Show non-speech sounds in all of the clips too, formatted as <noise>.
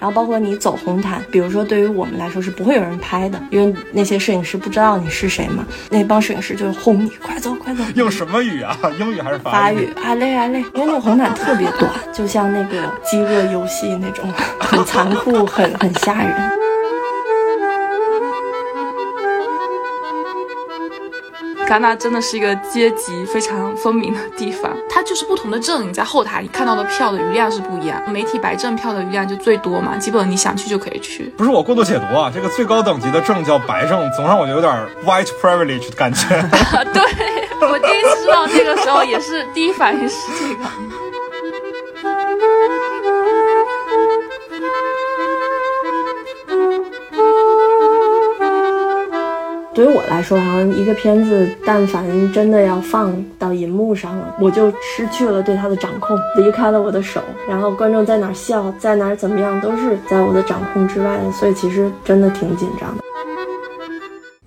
然后包括你走红毯，比如说对于我们来说是不会有人拍的，因为那些摄影师不知道你是谁嘛，那帮摄影师就轰你，快走快走。用什么语啊？英语还是法语？啊累啊累，因为那个红毯特别短，就像那个饥饿游戏那种，很残酷，很很吓人。戛纳真的是一个阶级非常分明的地方，它就是不同的证，你在后台你看到的票的余量是不一样。媒体白证票的余量就最多嘛，基本你想去就可以去。不是我过度解读啊，这个最高等级的证叫白证，总让我有点 white privilege 的感觉。<laughs> 对我第一次知道这个时候，也是第一反应是这个。对于我来说，好像一个片子，但凡真的要放到银幕上了，我就失去了对它的掌控，离开了我的手，然后观众在哪笑，在哪怎么样，都是在我的掌控之外的，所以其实真的挺紧张的。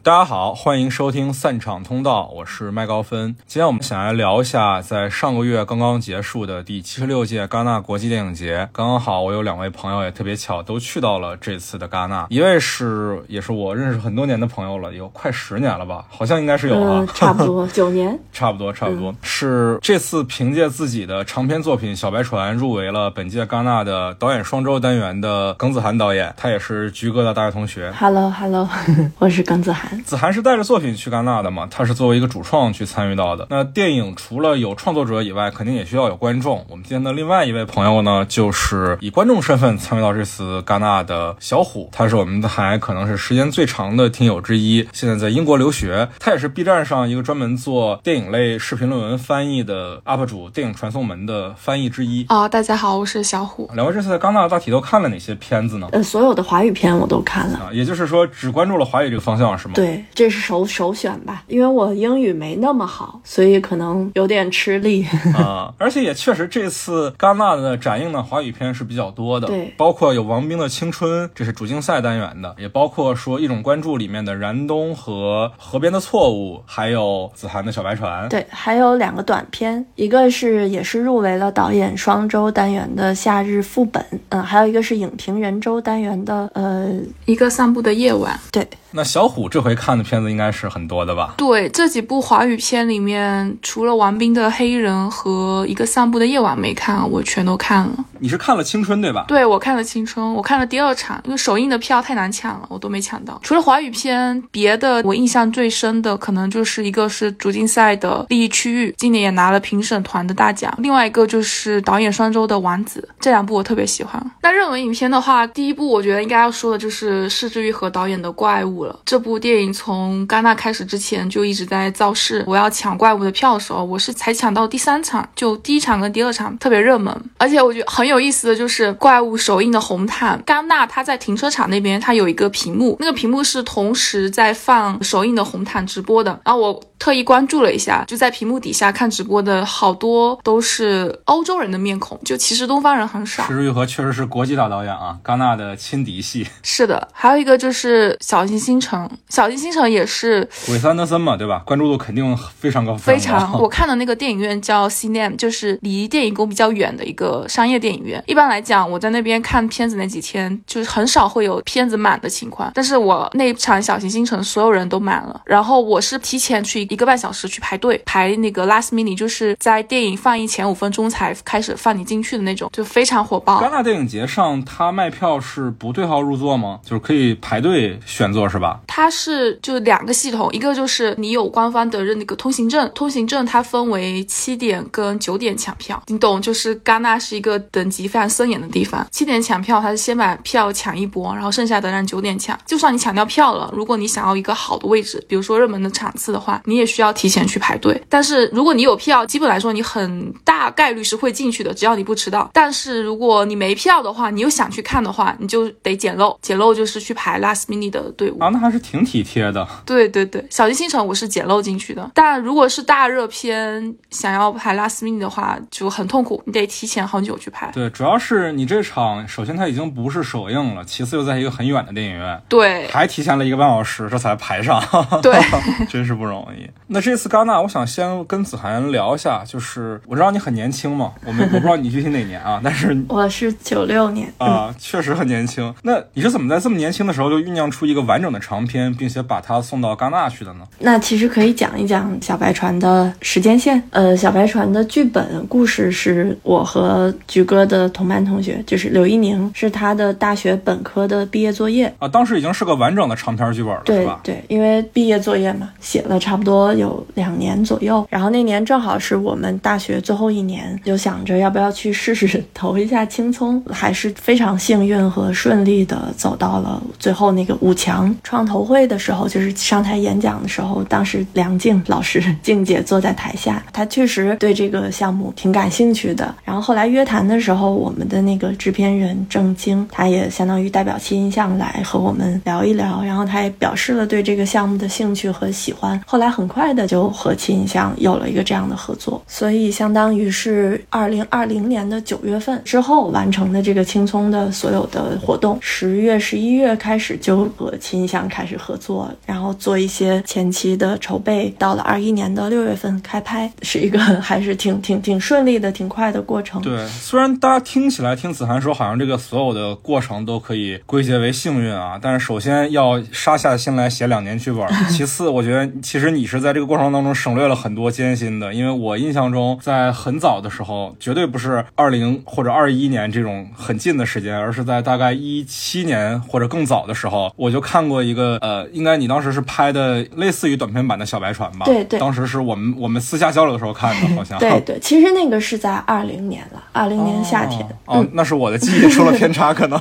大家好，欢迎收听散场通道，我是麦高芬。今天我们想来聊一下，在上个月刚刚结束的第七十六届戛纳国际电影节。刚刚好，我有两位朋友也特别巧，都去到了这次的戛纳。一位是，也是我认识很多年的朋友了，有快十年了吧？好像应该是有啊，<laughs> 差不多九年，<laughs> 差不多差不多。是这次凭借自己的长篇作品《小白船》入围了本届戛纳的导演双周单元的耿子涵导演，他也是菊哥的大学同学。Hello Hello，<laughs> 我是耿子涵。子涵是带着作品去戛纳的嘛？他是作为一个主创去参与到的。那电影除了有创作者以外，肯定也需要有观众。我们今天的另外一位朋友呢，就是以观众身份参与到这次戛纳的小虎，他是我们还可能是时间最长的听友之一，现在在英国留学。他也是 B 站上一个专门做电影类视频论文翻译的 UP 主，电影传送门的翻译之一。啊，大家好，我是小虎。两位这次在戛纳大体都看了哪些片子呢？呃，所有的华语片我都看了。啊，也就是说只关注了华语这个方向是吗？对。这是首首选吧，因为我英语没那么好，所以可能有点吃力 <laughs> 啊。而且也确实，这次戛纳的展映的华语片是比较多的，对，包括有王冰的《青春》，这是主竞赛单元的，也包括说一种关注里面的燃冬和河边的错误，还有子涵的小白船，对，还有两个短片，一个是也是入围了导演双周单元的《夏日副本》，嗯，还有一个是影评人周单元的，呃，一个散步的夜晚，对。那小虎这回看的片子应该是很多的吧？对，这几部华语片里面，除了王冰的《黑衣人》和一个散步的夜晚没看，我全都看了。你是看了《青春》对吧？对，我看了《青春》，我看了第二场，因为首映的票太难抢了，我都没抢到。除了华语片，别的我印象最深的可能就是一个是主竞赛的《利益区域》，今年也拿了评审团的大奖；另外一个就是导演双周的《王子》，这两部我特别喜欢。那热门影片的话，第一部我觉得应该要说的就是市之愈和导演的《怪物》。了这部电影从戛纳开始之前就一直在造势。我要抢怪物的票的时候，我是才抢到第三场，就第一场跟第二场特别热门。而且我觉得很有意思的就是怪物首映的红毯，戛纳它在停车场那边，它有一个屏幕，那个屏幕是同时在放首映的红毯直播的。然后我特意关注了一下，就在屏幕底下看直播的好多都是欧洲人的面孔，就其实东方人很少。石玉和确实是国际大导演啊，戛纳的亲敌戏。是的，还有一个就是小行星城。小行星城也是韦斯安德森嘛，对吧？关注度肯定非常高。非常，我看的那个电影院叫 CNM，就是离电影宫比较远的一个商业电影院。一般来讲，我在那边看片子那几天，就是很少会有片子满的情况。但是我那场小行星城所有人都满了，然后我是提前去一个半小时去排队排那个 last mini，就是在电影放映前五分钟才开始放你进去的那种，就非常火爆。戛纳电影节上，它卖票是不对号入座吗？就是可以排队选座是吧？它是就两个系统，一个就是你有官方的认那个通行证，通行证它分为七点跟九点抢票，你懂？就是戛纳是一个等级非常森严的地方，七点抢票，它是先把票抢一波，然后剩下的让九点抢。就算你抢掉票了，如果你想要一个好的位置，比如说热门的场次的话，你也需要提前去排队。但是如果你有票，基本来说你很大概率是会进去的，只要你不迟到。但是如果你没票的话，你又想去看的话，你就得捡漏，捡漏就是去排 last minute 的队伍啊，那还是挺体贴的。对对对，小鸡星城我是捡漏进去的，但如果是大热片想要排 last minute 的话，就很痛苦，你得提前很久去排。对，主要是你这场，首先它已经不是首映了，其次又在一个很远的电影院，对，还提前了一个半小时，这才排上，对，<laughs> 真是不容易。那这次戛纳，我想先跟子涵聊一下，就是我知道你很年轻嘛，我们我不知道你具体哪年啊，但是 <laughs> 我是九六年啊，确实很年轻。那你是怎么在这么年轻的时候就酝酿出一个完整的长篇，并且把它送到戛纳去的呢？那其实可以讲一讲小白船的时间线。呃，小白船的剧本故事是我和菊哥的同班同学，就是刘一宁，是他的大学本科的毕业作业啊。当时已经是个完整的长篇剧本了，对吧？对，因为毕业作业嘛，写了差不多有两年左右。然后那年正好是我们大学最后一年，就想着要不要去试试投一下青葱，还是非常幸运和顺利的走到了最后那个五强创投会的时候，就是上台演讲的时候，当时梁静老师静姐坐在台下。她确实对这个项目挺感兴趣的。然后后来约谈的时候，然后我们的那个制片人郑晶，他也相当于代表新印象来和我们聊一聊。然后他也表示了对这个项目的兴趣和喜欢。后来很快的就和新印象有了一个这样的合作。所以相当于是二零二零年的九月份之后完成的这个青葱的所有的活动。十月、十一月开始就和新印象开始合作，然后做一些前期的筹备。到了二一年的六月份开拍。是一个 <laughs> 还是挺挺挺顺利的、挺快的过程。对，虽然大家听起来听子涵说，好像这个所有的过程都可以归结为幸运啊，但是首先要杀下心来写两年剧本，<laughs> 其次我觉得其实你是在这个过程当中省略了很多艰辛的，因为我印象中在很早的时候，绝对不是二零或者二一年这种很近的时间，而是在大概一七年或者更早的时候，我就看过一个呃，应该你当时是拍的类似于短片版的小白船吧？对对，当时是我们我们私下交流。的时候看的，好像对对，其实那个是在二零年了，二零年夏天哦，那是我的记忆出了偏差，可能。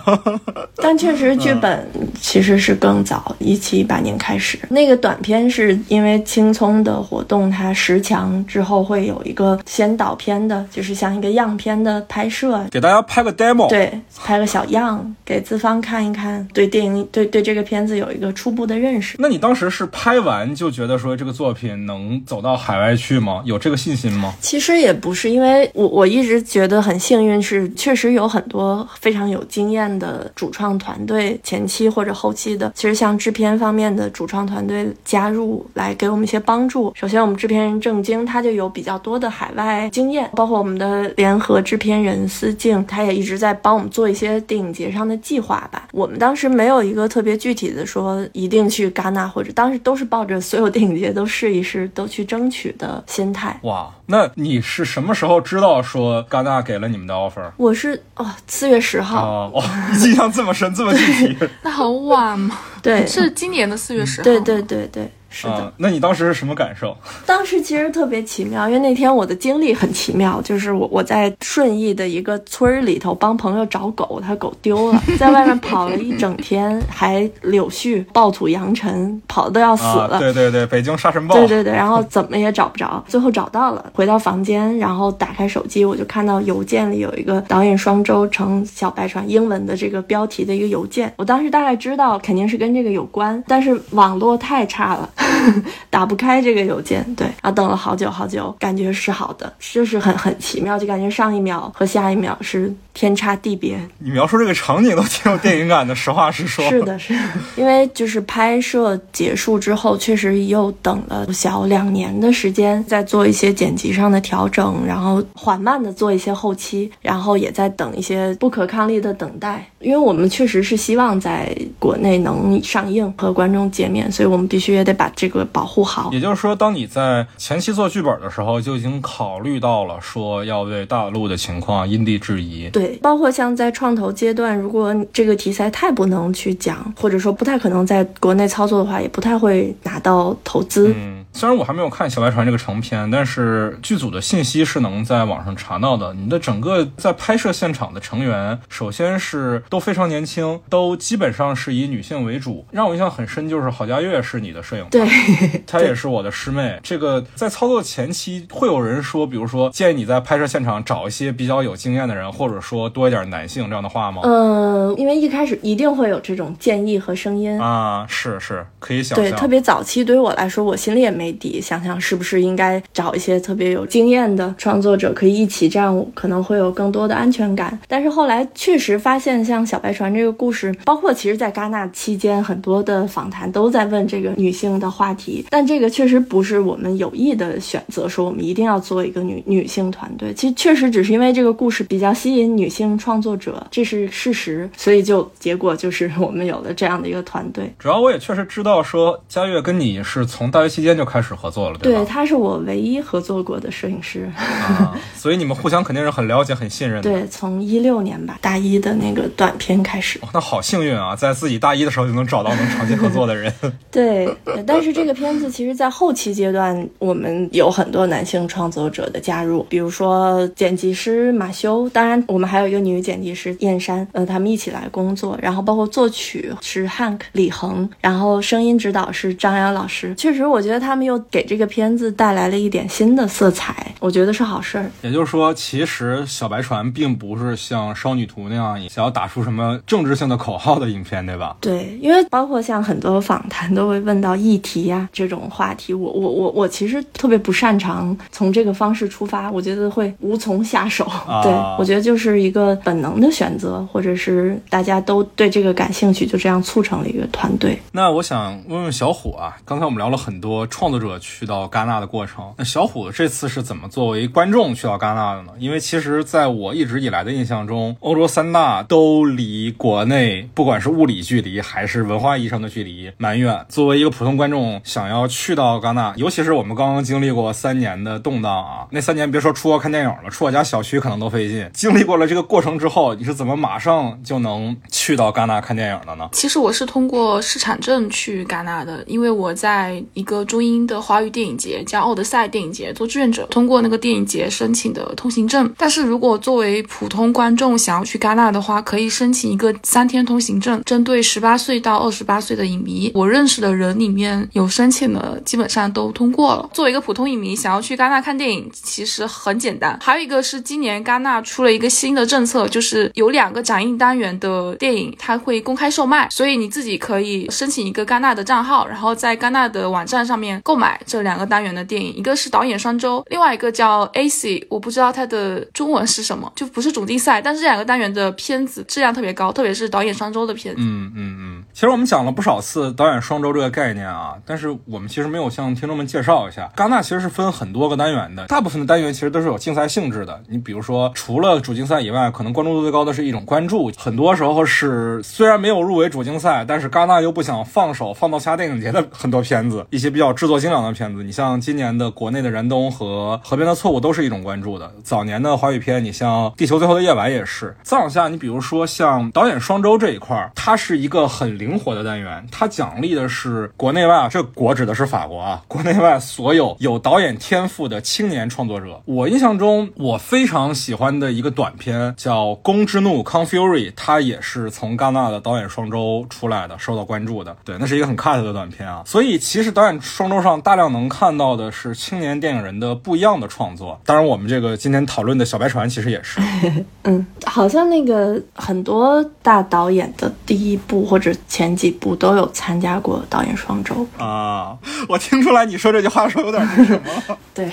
但确实剧本其实是更早，一七一八年开始。那个短片是因为青葱的活动，它十强之后会有一个先导片的，就是像一个样片的拍摄，给大家拍个 demo，对，拍个小样给资方看一看，对电影对对这个片子有一个初步的认识。那你当时是拍完就觉得说这个作品能走到海外去吗？有这个信心吗？其实也不是，因为我我一直觉得很幸运，是确实有很多非常有经验的主创团队，前期或者后期的，其实像制片方面的主创团队加入来给我们一些帮助。首先，我们制片人郑晶他就有比较多的海外经验，包括我们的联合制片人思静，他也一直在帮我们做一些电影节上的计划吧。我们当时没有一个特别具体的说一定去戛纳，或者当时都是抱着所有电影节都试一试，都去争取的心态。哇，那你是什么时候知道说戛纳给了你们的 offer？我是哦，四月十号。哦，<laughs> 印象这么深，这么具体。<laughs> 那很晚吗？对，是今年的四月十号。对对对对。是的，那你当时是什么感受？<laughs> 当时其实特别奇妙，因为那天我的经历很奇妙，就是我我在顺义的一个村儿里头帮朋友找狗，他狗丢了，在外面跑了一整天，还柳絮、暴土扬尘，跑的都要死了。对对对，北京沙尘暴。对对对，然后怎么也找不着，最后找到了，回到房间，然后打开手机，我就看到邮件里有一个导演双周乘小白船英文的这个标题的一个邮件，我当时大概知道肯定是跟这个有关，但是网络太差了。<laughs> 打不开这个邮件，对，然后等了好久好久，感觉是好的，就是很很奇妙，就感觉上一秒和下一秒是天差地别。你描述这个场景都挺有电影感的，实话实说。是的，是的，因为就是拍摄结束之后，确实又等了小两年的时间，在做一些剪辑上的调整，然后缓慢的做一些后期，然后也在等一些不可抗力的等待。因为我们确实是希望在国内能上映和观众见面，所以我们必须也得把这个保护好。也就是说，当你在前期做剧本的时候，就已经考虑到了说要为大陆的情况因地制宜。对，包括像在创投阶段，如果这个题材太不能去讲，或者说不太可能在国内操作的话，也不太会拿到投资。嗯。虽然我还没有看《小白船》这个成片，但是剧组的信息是能在网上查到的。你的整个在拍摄现场的成员，首先是都非常年轻，都基本上是以女性为主。让我印象很深就是郝佳悦是你的摄影，对，<laughs> 她也是我的师妹。这个在操作前期会有人说，比如说建议你在拍摄现场找一些比较有经验的人，或者说多一点男性这样的话吗？嗯，因为一开始一定会有这种建议和声音啊，是是可以想象。对，特别早期对于我来说，我心里也没。没底，想想是不是应该找一些特别有经验的创作者可以一起，这样可能会有更多的安全感。但是后来确实发现，像小白船这个故事，包括其实在戛纳期间很多的访谈都在问这个女性的话题，但这个确实不是我们有意的选择，说我们一定要做一个女女性团队。其实确实只是因为这个故事比较吸引女性创作者，这是事实，所以就结果就是我们有了这样的一个团队。主要我也确实知道说佳悦跟你是从大学期间就开始合作了，对，吧？他是我唯一合作过的摄影师。啊，<laughs> 所以你们互相肯定是很了解、很信任的。对，从一六年吧，大一的那个短片开始。哦那好幸运啊，在自己大一的时候就能找到能长期合作的人。<laughs> 对，呃但是这个片子其实，在后期阶段，我们有很多男性创作者的加入，比如说剪辑师马修，当然我们还有一个女剪辑师燕山，呃，他们一起来工作，然后包括作曲是 Hank 李恒，然后声音指导是张扬老师。确实，我觉得他们又给这个片子带来了一点新的色彩，我觉得是好事儿。也就是说，其实小白船并不是像少女图那样想要打出什么政治性的口号的影片，对吧？对，因为包括像很多访谈都会问到议题呀、这种话题，我我我我其实特别不擅长从这个方式出发，我觉得会无从下手。对我觉得就是一个本能的选择，或者是大家都对这个感兴趣，就这样促成了一个团队。那我想问问小虎啊，刚才我们聊了很多创作者去到戛纳的过程，那小虎这次是怎么作为观众去到戛纳的呢？因为其实在我一直以来的印象中，欧洲三大都离国内不管是物理距离还是文化意义上的距离蛮远。作为一个普通观众，想要去到戛纳，尤其是我们刚刚经历过三年的动荡啊，<laughs> 那三年别说出国看电影了，出我家小区可能都费劲。经历过了这个过程之后，你是怎么马上就能去到戛纳看电影的呢？其实我是通过市场证去戛纳的，因为我在一个中英的华语电影节叫奥德赛电影节做志愿者，通过那个电影节申请的通行证。但是如果作为普通观众想要去戛纳的话，可以申请一个三天通行证，针对十八岁到二十八岁的影迷。我认识的人里面有申请的，基本上都通过了。作为一个普通影迷，想要去戛纳看电影，其实很简单。还有一个是今年戛纳出了一个新的政策，就是有两个展映单元的电影，它会公开售卖，所以你自己可以申请一个戛纳的账号，然后在戛纳的网站上面购购买这两个单元的电影。一个是导演双周，另外一个叫 AC，我不知道它的中文是什么，就不是主竞赛，但是这两个单元的片子质量特别高，特别是导演双周的片子。嗯嗯嗯，其实我们讲了不少次导演双周这个概念啊，但是我们其实没有向听众们介绍一下，戛纳其实是分很多个单元的，大部分的单元其实都是有竞赛性质的。你比如说，除了主竞赛以外，可能关注度最高的是一种关注，很多时候是虽然没有入围主竞赛，但是戛纳又不想放手放到其他电影节的很多片子，一些比较制作做精良的片子。你像今年的国内的燃冬和河边的错误都是一种关注的。早年的华语片，你像《地球最后的夜晚》也是。再往下，你比如说像导演双周这一块，它是一个很灵活的单元，它奖励的是国内外，这国指的是法国啊，国内外所有有导演天赋的青年创作者。我印象中，我非常喜欢的一个短片叫《公之怒》（Con Fury），它也是从戛纳的导演双周出来的，受到关注的。对，那是一个很 cut 的短片啊。所以其实导演双周上大量能看到的是青年电影人的不一样的创作。当然，我们这个今天讨论的小白船其实也是。<laughs> 嗯，好像那个很多大导演的第一部或者前几部都有参加过导演双周。啊，我听出来你说这句话的时候有点那什么。<laughs> 对，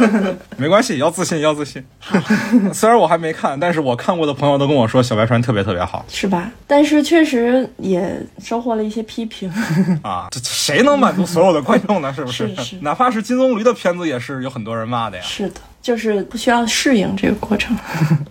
<laughs> 没关系，要自信，要自信。虽然我还没看，但是我看过的朋友都跟我说小白船特别特别好是吧？但是确实也收获了一些批评。啊。这谁能满足所有的观众呢？是不是？是是 <laughs> 哪怕是金棕榈的片子，也是有很多人骂的呀。是的，就是不需要适应这个过程。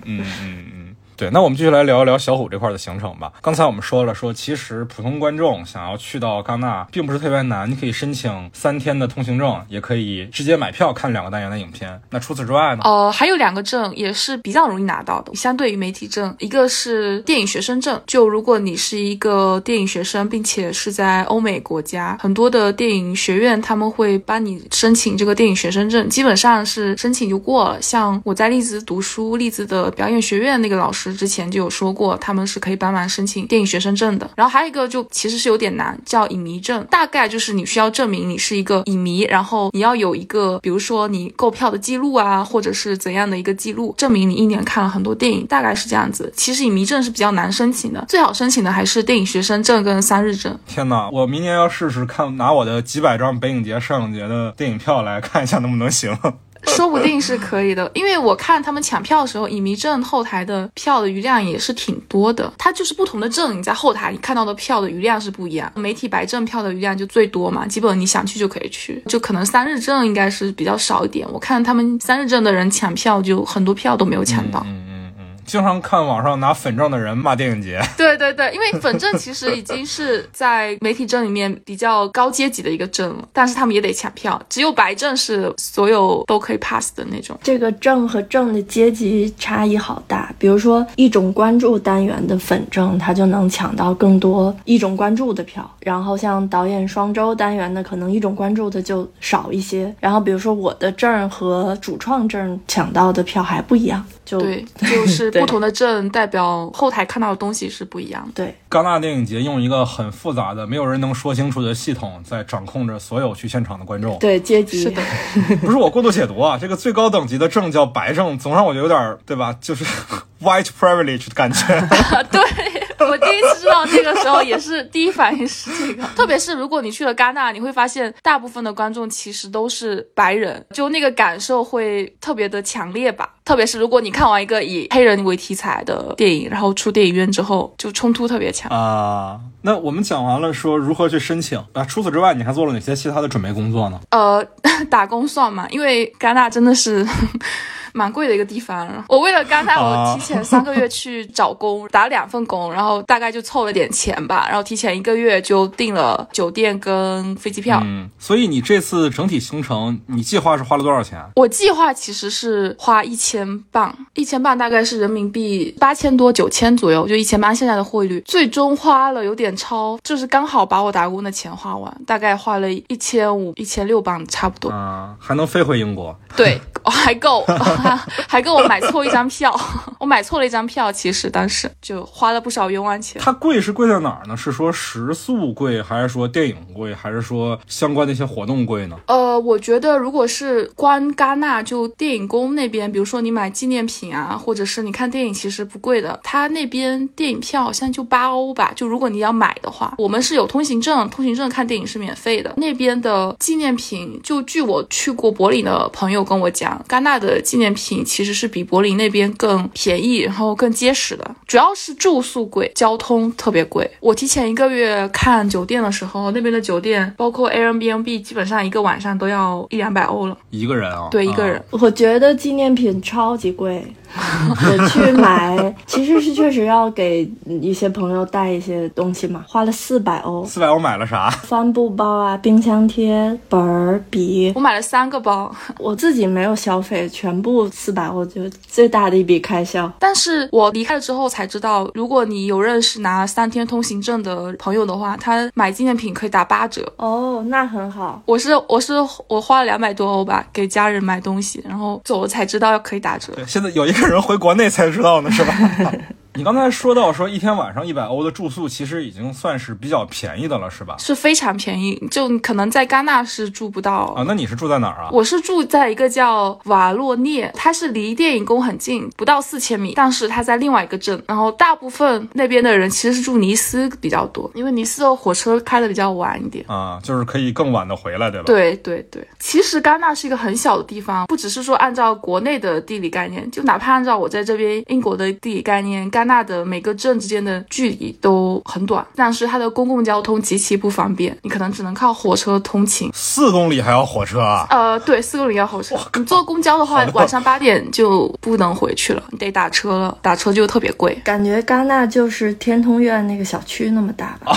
嗯 <laughs> 嗯嗯。对，那我们继续来聊一聊小虎这块的行程吧。刚才我们说了，说其实普通观众想要去到戛纳，并不是特别难，你可以申请三天的通行证，也可以直接买票看两个单元的影片。那除此之外呢？呃，还有两个证也是比较容易拿到的，相对于媒体证，一个是电影学生证，就如果你是一个电影学生，并且是在欧美国家，很多的电影学院他们会帮你申请这个电影学生证，基本上是申请就过了。像我在利兹读书，利兹的表演学院那个老师。之前就有说过，他们是可以帮忙申请电影学生证的。然后还有一个就其实是有点难，叫影迷证，大概就是你需要证明你是一个影迷，然后你要有一个，比如说你购票的记录啊，或者是怎样的一个记录，证明你一年看了很多电影，大概是这样子。其实影迷证是比较难申请的，最好申请的还是电影学生证跟三日证。天哪，我明年要试试看，拿我的几百张北影节、上影节的电影票来看一下能不能行。说不定是可以的，因为我看他们抢票的时候，影迷证后台的票的余量也是挺多的。它就是不同的证，你在后台你看到的票的余量是不一样。媒体白证票的余量就最多嘛，基本你想去就可以去，就可能三日证应该是比较少一点。我看他们三日证的人抢票就很多票都没有抢到。经常看网上拿粉证的人骂电影节。<laughs> 对对对，因为粉证其实已经是在媒体证里面比较高阶级的一个证了，但是他们也得抢票，只有白证是所有都可以 pass 的那种。这个证和证的阶级差异好大。比如说一种关注单元的粉证，它就能抢到更多一种关注的票。然后像导演双周单元的，可能一种关注的就少一些。然后比如说我的证和主创证抢到的票还不一样，就对，就是对不同的证代表后台看到的东西是不一样的。对。戛纳电影节用一个很复杂的、没有人能说清楚的系统，在掌控着所有去现场的观众。对阶级是的，<laughs> 不是我过度解读啊，这个最高等级的证叫白证，总让我觉得有点儿对吧？就是 <laughs> white privilege 的感觉。<laughs> 对 <laughs> 我第一次知道这个时候，也是第一反应是这个。<laughs> 特别是如果你去了戛纳，你会发现大部分的观众其实都是白人，就那个感受会特别的强烈吧。特别是如果你看完一个以黑人为题材的电影，然后出电影院之后，就冲突特别强。啊，那我们讲完了说如何去申请啊，除此之外，你还做了哪些其他的准备工作呢？呃，<laughs> 打工算吗？因为戛纳真的是蛮贵的一个地方。我为了戛纳，啊我提前三个月去找工，打了两份工，然后大概就凑了点钱吧，然后提前一个月就订了酒店跟飞机票。嗯，所以你这次整体行程，你计划是花了多少钱？我计划其实是花一千镑，一千镑大概是人民币八千多九千左右，就一千八现在的汇率。最终花了有点超，就是刚好把我打工的钱花完，大概花了一千五、一千六磅差不多。啊，还能飞回英国？对，还够，<laughs> <laughs> 还跟我买错一张票，我买错了一张票，其实当时就花了不少冤枉钱。它贵是贵在哪儿呢？是说食宿贵，还是说电影贵，还是说相关的一些活动贵呢？呃，我觉得如果是关戛纳就电影宫那边，比如说你买纪念品啊，或者是你看电影，其实不贵的。它那边电影票好像就八欧吧，就如果你要买的话，我们是有通行证，通行证看电影是免费的。那边的纪念品，就据我去过柏林的朋友跟我讲，戛纳的纪念品其实是比柏林那边更便宜，然后更结实的。主要是住宿贵，交通特别贵。我提前一个月看酒店的时候，那边的酒店包括 Airbnb，基本上一个晚上都要一两百欧了。一个人啊？对，一个人。我觉得纪念品超级贵，我 <laughs> 去买其实是确实要给一些朋友带一些东西嘛，花了四百欧，四百欧买了啥？帆布包啊、冰箱贴、本儿、笔我，买了三个包，<laughs> 我自己没有消费，全部四百欧就最大的一笔开销。但是我离开了之后才知道，如果你有认识拿三天通行证的朋友的话，他买纪念品可以打八折。哦，那很好。我是我是我花了两百多欧吧，给家人买东西，然后走了才知道可以打折。对，现在有一个人回国内才知道呢，是吧？<laughs> 你刚才说到说一天晚上一百欧的住宿，其实已经算是比较便宜的了，是吧？是非常便宜，就可能在戛纳是住不到。啊，那你是住在哪儿啊？我是住在一个叫瓦洛涅，它是离电影宫很近，不到四千米，但是它在另外一个镇。然后大部分那边的人其实是住尼斯比较多，因为尼斯的火车开的比较晚一点。啊，就是可以更晚的回来，对吧？对对对，其实戛纳是一个很小的地方，不只是说按照国内的地理概念，就哪怕按照我在这边英国的地理概念，戛纳的每个镇之间的距离都很短，但是它的公共交通极其不方便，你可能只能靠火车通勤。四公里还要火车啊？呃，对，四公里要火车。你坐公交的话，晚上八点就不能回去了，你得打车了，打车就特别贵。感觉戛纳就是天通苑那个小区那么大吧？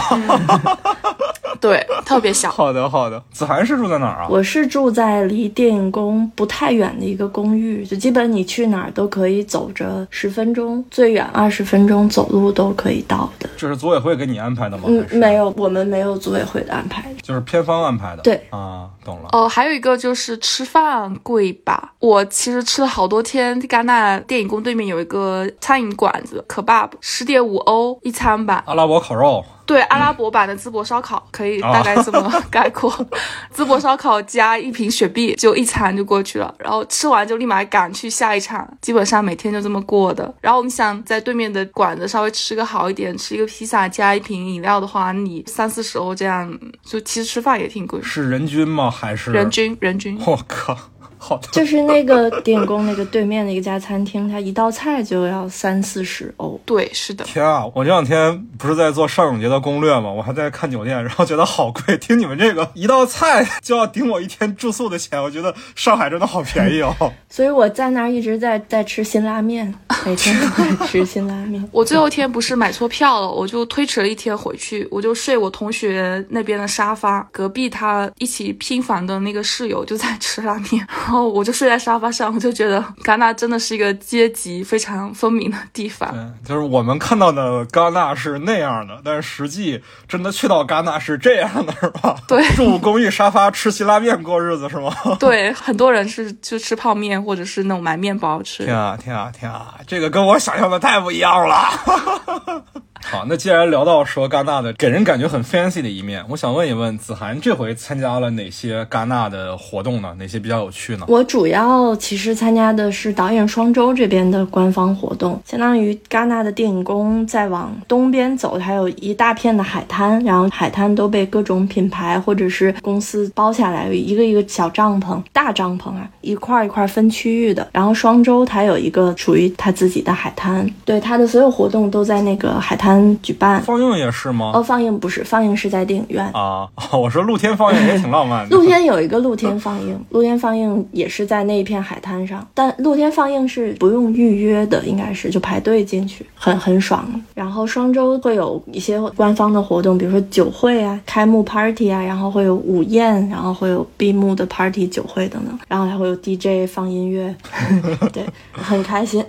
<laughs> <laughs> 对，特别小。好的，好的。子涵是住在哪儿啊？我是住在离电影宫不太远的一个公寓，就基本你去哪儿都可以走着十分钟，最远二十分钟走路都可以到的。这是组委会给你安排的吗？嗯没有，我们没有组委会的安排。就是偏方安排的。对啊，懂了。哦，还有一个就是吃饭贵吧。我其实吃了好多天，戛纳电影宫对面有一个餐饮馆子，kebab，十点五欧一餐吧。阿拉伯烤肉，对，阿拉伯版的淄博烧烤可以大概这么 <laughs> 概括。<laughs> 淄博烧烤加一瓶雪碧，就一餐就过去了。然后吃完就立马赶去下一场，基本上每天就这么过的。然后我们想在对面的馆子稍微吃个好一点，吃一个披萨加一瓶饮料的话，你三四十欧这样，就其实吃饭也挺贵。是人均吗？还是人？均人均。我靠，好的。就是那个电影宫那个对面的一家餐厅，它一道菜就要三四十欧。对，是的。天啊！我这两天不是在做上影节的攻略吗？我还在看酒店，然后觉得好贵。听你们这个一道菜就要顶我一天住宿的钱，我觉得上海真的好便宜哦。<laughs> 所以我在那儿一直在在吃辛拉面，每天都在吃辛拉面。<laughs> 我最后一天不是买错票了，我就推迟了一天回去，我就睡我同学那边的沙发，隔壁他一起拼房的那个室友就在吃拉面，然后我就睡在沙发上，我就觉得戛纳真的是一个阶级非常分明的地方。对，就是我们看到的戛纳是那样的，但是实际真的去到戛纳是这样的，是吧？对 <laughs> 住公寓沙发吃辛拉面过日子是吗？<laughs> 对，很多人是就吃泡面或者是那种买面包吃。天啊天啊天啊！这个跟我想象的太不一样了。<laughs> 好，那既然聊到说戛纳的给人感觉很 fancy 的一面，我想问一问子涵，这回参加了哪些戛纳的活动呢？哪些比较有趣呢？我主要其实参加的是导演双周这边的官方活动，相当于戛纳的电影宫再往东边走，它有一大片的海滩，然后海滩都被各种品牌或者是公司包下来，一个一个小帐篷、大帐篷啊，一块一块分区域的。然后双周它有一个属于它自己的海滩，对它的所有活动都在那个海滩举办。放映也是吗？哦，放映不是，放映是在电影院。啊，<laughs> 我说露天放映也挺浪漫的。<laughs> 露天有一个露天放映，<laughs> 露天放映也是在那一片海滩上，但露天放映是不用预约的，应该是就排队进去，很很爽。然后双周会有一些官方的活动，比如说酒会啊、开幕 party 啊，然后会有午宴，然后会有闭幕的 party、酒会等等，然后还会有 DJ 放音乐，对，很开心。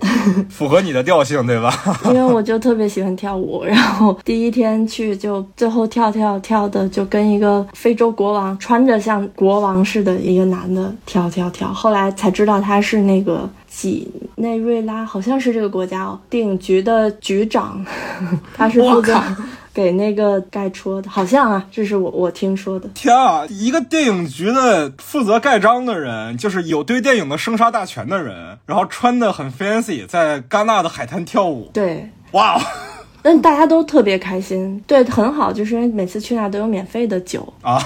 符合你的调性，对吧？因为我就特别喜欢跳舞，然后第一天去就最后跳跳跳的，就跟一个非洲国王穿着像国王似的一个男的跳跳跳，后来才知道他是那个几内瑞拉，好像是这个国家哦，电影局的局长，<laughs> 他是负责给那个盖戳的，好像啊，这是我我听说的。天啊！一个电影局的负责盖章的人，就是有对电影的生杀大权的人，然后穿的很 fancy，在戛纳的海滩跳舞。对，哇哦但大家都特别开心，对，很好，就是因为每次去那都有免费的酒，啊！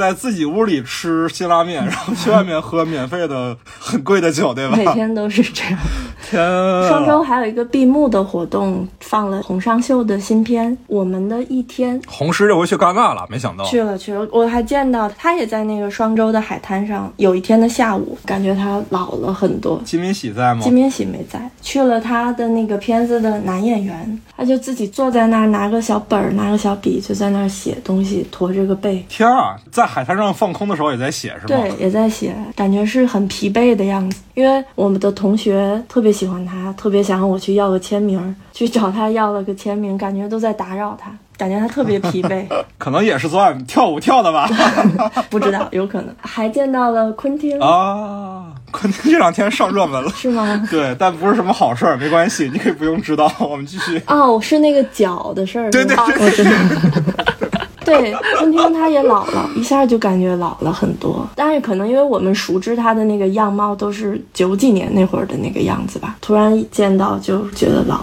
在自己屋里吃辛拉面，然后去外面喝免费的很贵的酒，对吧？每天都是这样。天啊！双周还有一个闭幕的活动，放了洪尚秀的新片《我们的一天》。红石这回去戛纳了，没想到。去了去了，我还见到他也在那个双周的海滩上。有一天的下午，感觉他老了很多。金敏喜在吗金？敏喜没在，去了他的那个片子的男演员，他就自己坐在那儿，拿个小本儿，拿个小笔，就在那儿写东西，驼着个背。天啊，在海滩上放空的时候也在写是吗？对，也在写，感觉是很疲惫的样子。因为我们的同学特别喜欢他，特别想让我去要个签名，去找他要了个签名，感觉都在打扰他，感觉他特别疲惫。<laughs> 可能也是昨晚跳舞跳的吧。<laughs> 不知道，有可能还见到了昆汀，啊，昆汀这两天上热门了。是吗？对，但不是什么好事儿，没关系，你可以不用知道。我们继续。哦，是那个脚的事儿。对对是吧我知道。<laughs> 对，昆汀他也老了，一下就感觉老了很多。但是可能因为我们熟知他的那个样貌都是九几年那会儿的那个样子吧，突然见到就觉得老。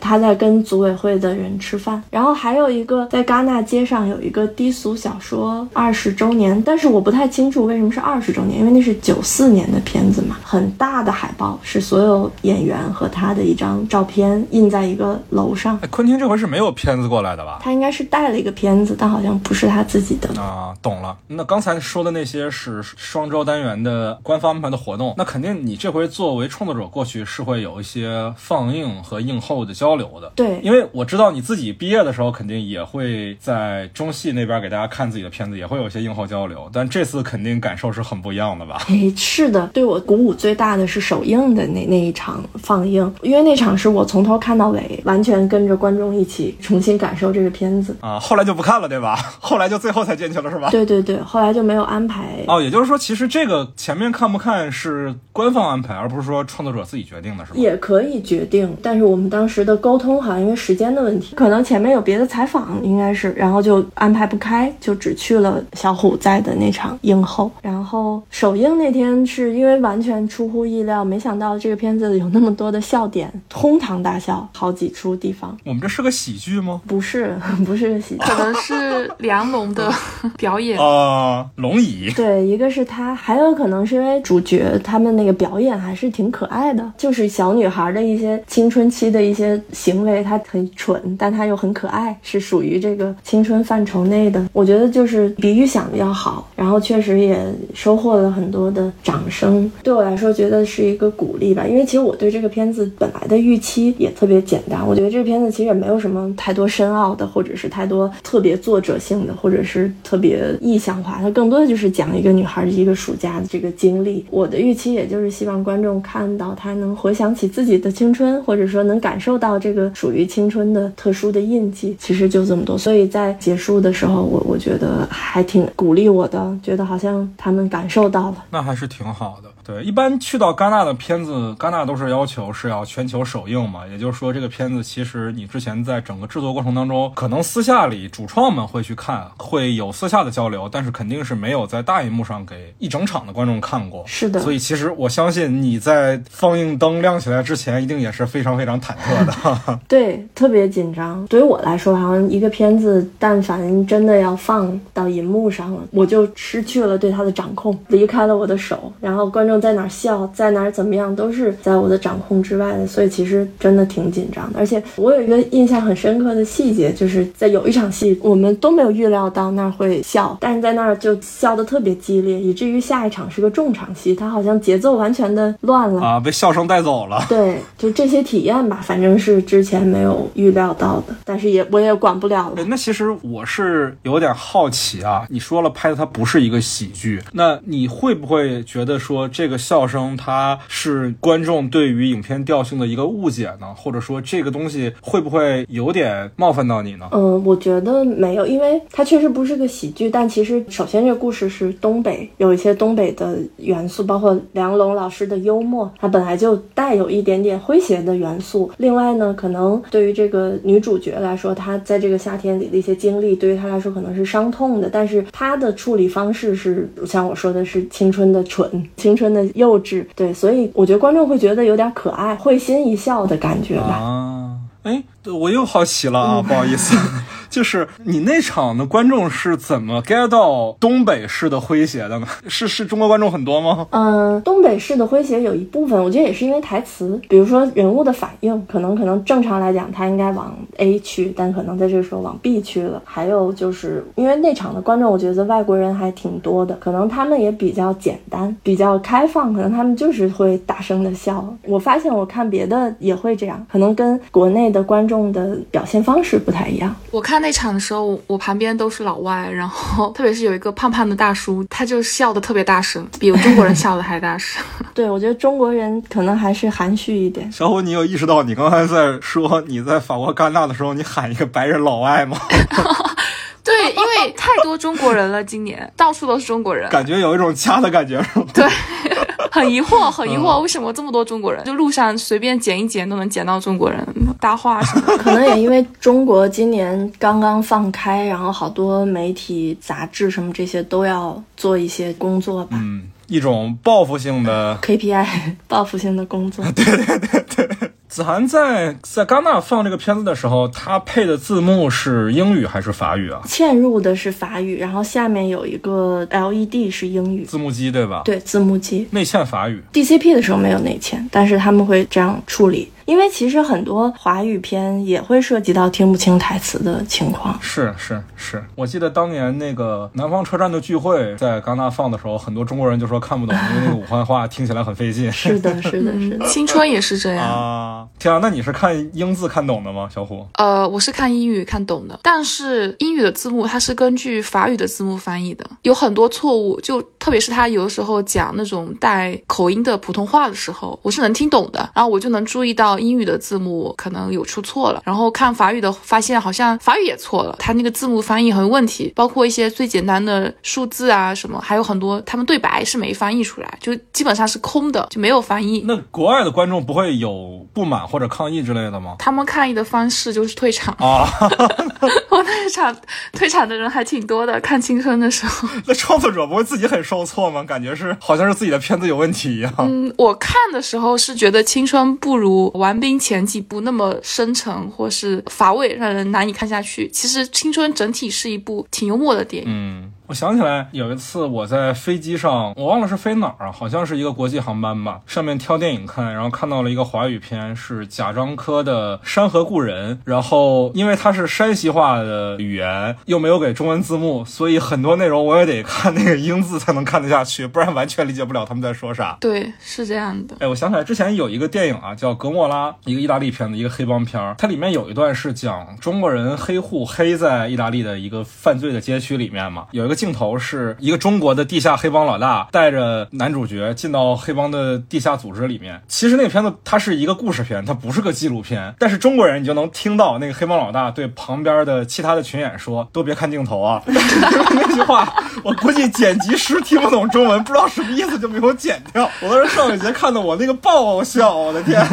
他在跟组委会的人吃饭，然后还有一个在戛纳街上有一个低俗小说二十周年，但是我不太清楚为什么是二十周年，因为那是九四年的片子嘛，很大的海报是所有演员和他的一张照片印在一个楼上。哎昆汀这回是没有片子过来的吧？他应该是带了一个片子，但好像不是他自己的。啊，懂了。那刚才说的那些是双周单元的官方安排的活动，那肯定你这回作为创作者过去是会有一些放映和映后的交交流的。对，因为我知道你自己毕业的时候肯定也会在中戏那边给大家看自己的片子，也会有一些映后交流，但这次肯定感受是很不一样的吧？<laughs> 哎，是的，对我鼓舞最大的是首映的那那一场放映，因为那场是我从头看到尾，完全跟着观众一起重新感受这个片子。啊，后来就不看了，对吧？<laughs> 后来就最后才进去了，是吧？对对对，后来就没有安排。哦，也就是说，其实这个前面看不看是官方安排，而不是说创作者自己决定的，是吧？也可以决定，但是我们当时的沟通好像因为时间的问题，可能前面有别的采访，应该是，然后就安排不开，就只去了小虎在的那场映后。然后首映那天是因为完全出乎意料，没想到这个片子有那么多的笑点，哄堂大笑，好几处地方。我们这是个喜剧吗？不是，不是个喜剧，可能是梁龙的表演。<laughs> 啊，龙椅。对，一个是他，还有可能是因为主角他们那个表演还是挺可爱的，就是小女孩的一些青春期的一些行为，她很蠢，但她又很可爱，是属于这个青春范畴内的。我觉得就是比预想的要好，然后确实也收获了很多的掌声。对我来说，觉得是一个鼓励吧，因为其实我对这个片子本来的预期也特别简单，我觉得这个片子其实也没有什么太多深奥的，或者是太多特别作者性的，或者是特别意象化，它更多的就是讲一个女孩一个暑假的这个经历。我的预期也就是希望观众看到她能回想起自己的青春，或者说能感受到这个属于青春的特殊的印记。其实就这么多，所以在结束的时候，我我觉得还挺鼓励我的，觉得好像他们感受到了。那还是挺好的。对，一般去到戛纳的片子，戛纳都是要求是要全球首映嘛，也就是说，这个片子其实你之前在整个制作过程当中，可能私下里主创们会去看，会有私下的交流，但是肯定是没有在大荧幕上给一整场的观众看过。是的，所以其实我相信你在放映灯亮起来之前，一定也是非常非常忐忑的。<laughs> 对，特别紧张。对于我来说，好像一个片子，但凡真的要放到银幕上了，我就失去了对它的掌控，离开了我的手，然后观众。在哪儿笑，在哪儿怎么样，都是在我的掌控之外的，所以其实真的挺紧张的。而且我有一个印象很深刻的细节，就是在有一场戏，我们都没有预料到那儿会笑，但是在那儿就笑得特别激烈，以至于下一场是个重场戏，它好像节奏完全的乱了啊，被笑声带走了。对，就这些体验吧，反正是之前没有预料到的，但是也我也管不了了。那其实我是有点好奇啊，你说了拍的它不是一个喜剧，那你会不会觉得说这？这个笑声，它是观众对于影片调性的一个误解呢，或者说这个东西会不会有点冒犯到你呢？嗯，我觉得没有，因为它确实不是个喜剧。但其实，首先这个故事是东北，有一些东北的元素，包括梁龙老师的幽默，它本来就带有一点点诙谐的元素。另外呢，可能对于这个女主角来说，她在这个夏天里的一些经历，对于她来说可能是伤痛的，但是她的处理方式是像我说的是 <laughs> 青春的蠢，青春。的幼稚，对，所以我觉得观众会觉得有点可爱，会心一笑的感觉吧。啊，哎，我又好奇了啊，不好意思。<laughs> 就是你那场的观众是怎么 get 到东北式的诙谐的呢？是是中国观众很多吗？嗯，东北式的诙谐有一部分，我觉得也是因为台词，比如说人物的反应，可能可能正常来讲他应该往 A 去，但可能在这个时候往 B 去了。还有就是因为那场的观众，我觉得外国人还挺多的，可能他们也比较简单，比较开放，可能他们就是会大声的笑。我发现我看别的也会这样，可能跟国内的观众的表现方式不太一样。我看。那场的时候，我旁边都是老外，然后特别是有一个胖胖的大叔，他就笑的特别大声，比中国人笑的还大声。<laughs> 对，我觉得中国人可能还是含蓄一点。小虎，你有意识到你刚才在说你在法国戛纳的时候，你喊一个白人老外吗？<laughs> <laughs> 对，因为太多中国人了，今年到处都是中国人，感觉有一种家的感觉，是吗？对。很疑惑，很疑惑，为什么这么多中国人？就路上随便捡一捡都能捡到中国人搭话什么？<laughs> 可能也因为中国今年刚刚放开，然后好多媒体、杂志什么这些都要做一些工作吧。嗯，一种报复性的 <laughs> KPI，报复性的工作。对对对对。子涵在在戛纳放这个片子的时候，他配的字幕是英语还是法语啊？嵌入的是法语，然后下面有一个 LED 是英语字幕机，对吧？对，字幕机内嵌法语。DCP 的时候没有内嵌，但是他们会这样处理。因为其实很多华语片也会涉及到听不清台词的情况。是是是，我记得当年那个南方车站的聚会在戛纳放的时候，很多中国人就说看不懂，因为那个武汉话听起来很费劲。是的，<laughs> 是的，是的。青春也是这样啊！天啊，那你是看英字看懂的吗，小虎？呃，我是看英语看懂的，但是英语的字幕它是根据法语的字幕翻译的，有很多错误，就特别是他有的时候讲那种带口音的普通话的时候，我是能听懂的，然后我就能注意到英语的字幕可能有出错了，然后看法语的发现好像法语也错了，他那个字幕翻译很有问题，包括一些最简单的数字啊什么，还有很多他们对白是没翻译出来，就基本上是空的，就没有翻译。那国外的观众不会有不满或者抗议之类的吗？他们抗议的方式就是退场啊！<laughs> 我那场退场的人还挺多的，看青春的时候。<laughs> 那创作者不会自己很受挫吗？感觉是好像是自己的片子有问题一样。嗯，我看的时候是觉得青春不如玩冰前几部那么深沉或是乏味，让人难以看下去。其实青春整体是一部挺幽默的电影。嗯。我想起来有一次我在飞机上，我忘了是飞哪儿啊，好像是一个国际航班吧。上面挑电影看，然后看到了一个华语片，是贾樟柯的《山河故人》。然后因为它是山西话的语言，又没有给中文字幕，所以很多内容我也得看那个英字才能看得下去，不然完全理解不了他们在说啥。对，是这样的。哎，我想起来之前有一个电影啊，叫《格莫拉》，一个意大利片子，一个黑帮片儿。它里面有一段是讲中国人黑户黑在意大利的一个犯罪的街区里面嘛，有一个镜头是。一个中国的地下黑帮老大带着男主角进到黑帮的地下组织里面。其实那个片子它是一个故事片，它不是个纪录片。但是中国人你就能听到那个黑帮老大对旁边的其他的群演说：“都别看镜头啊！” <laughs> 那句话我估计剪辑师听不懂中文，不知道什么意思就没有剪掉。我当时上一节看的我那个爆笑，我的天！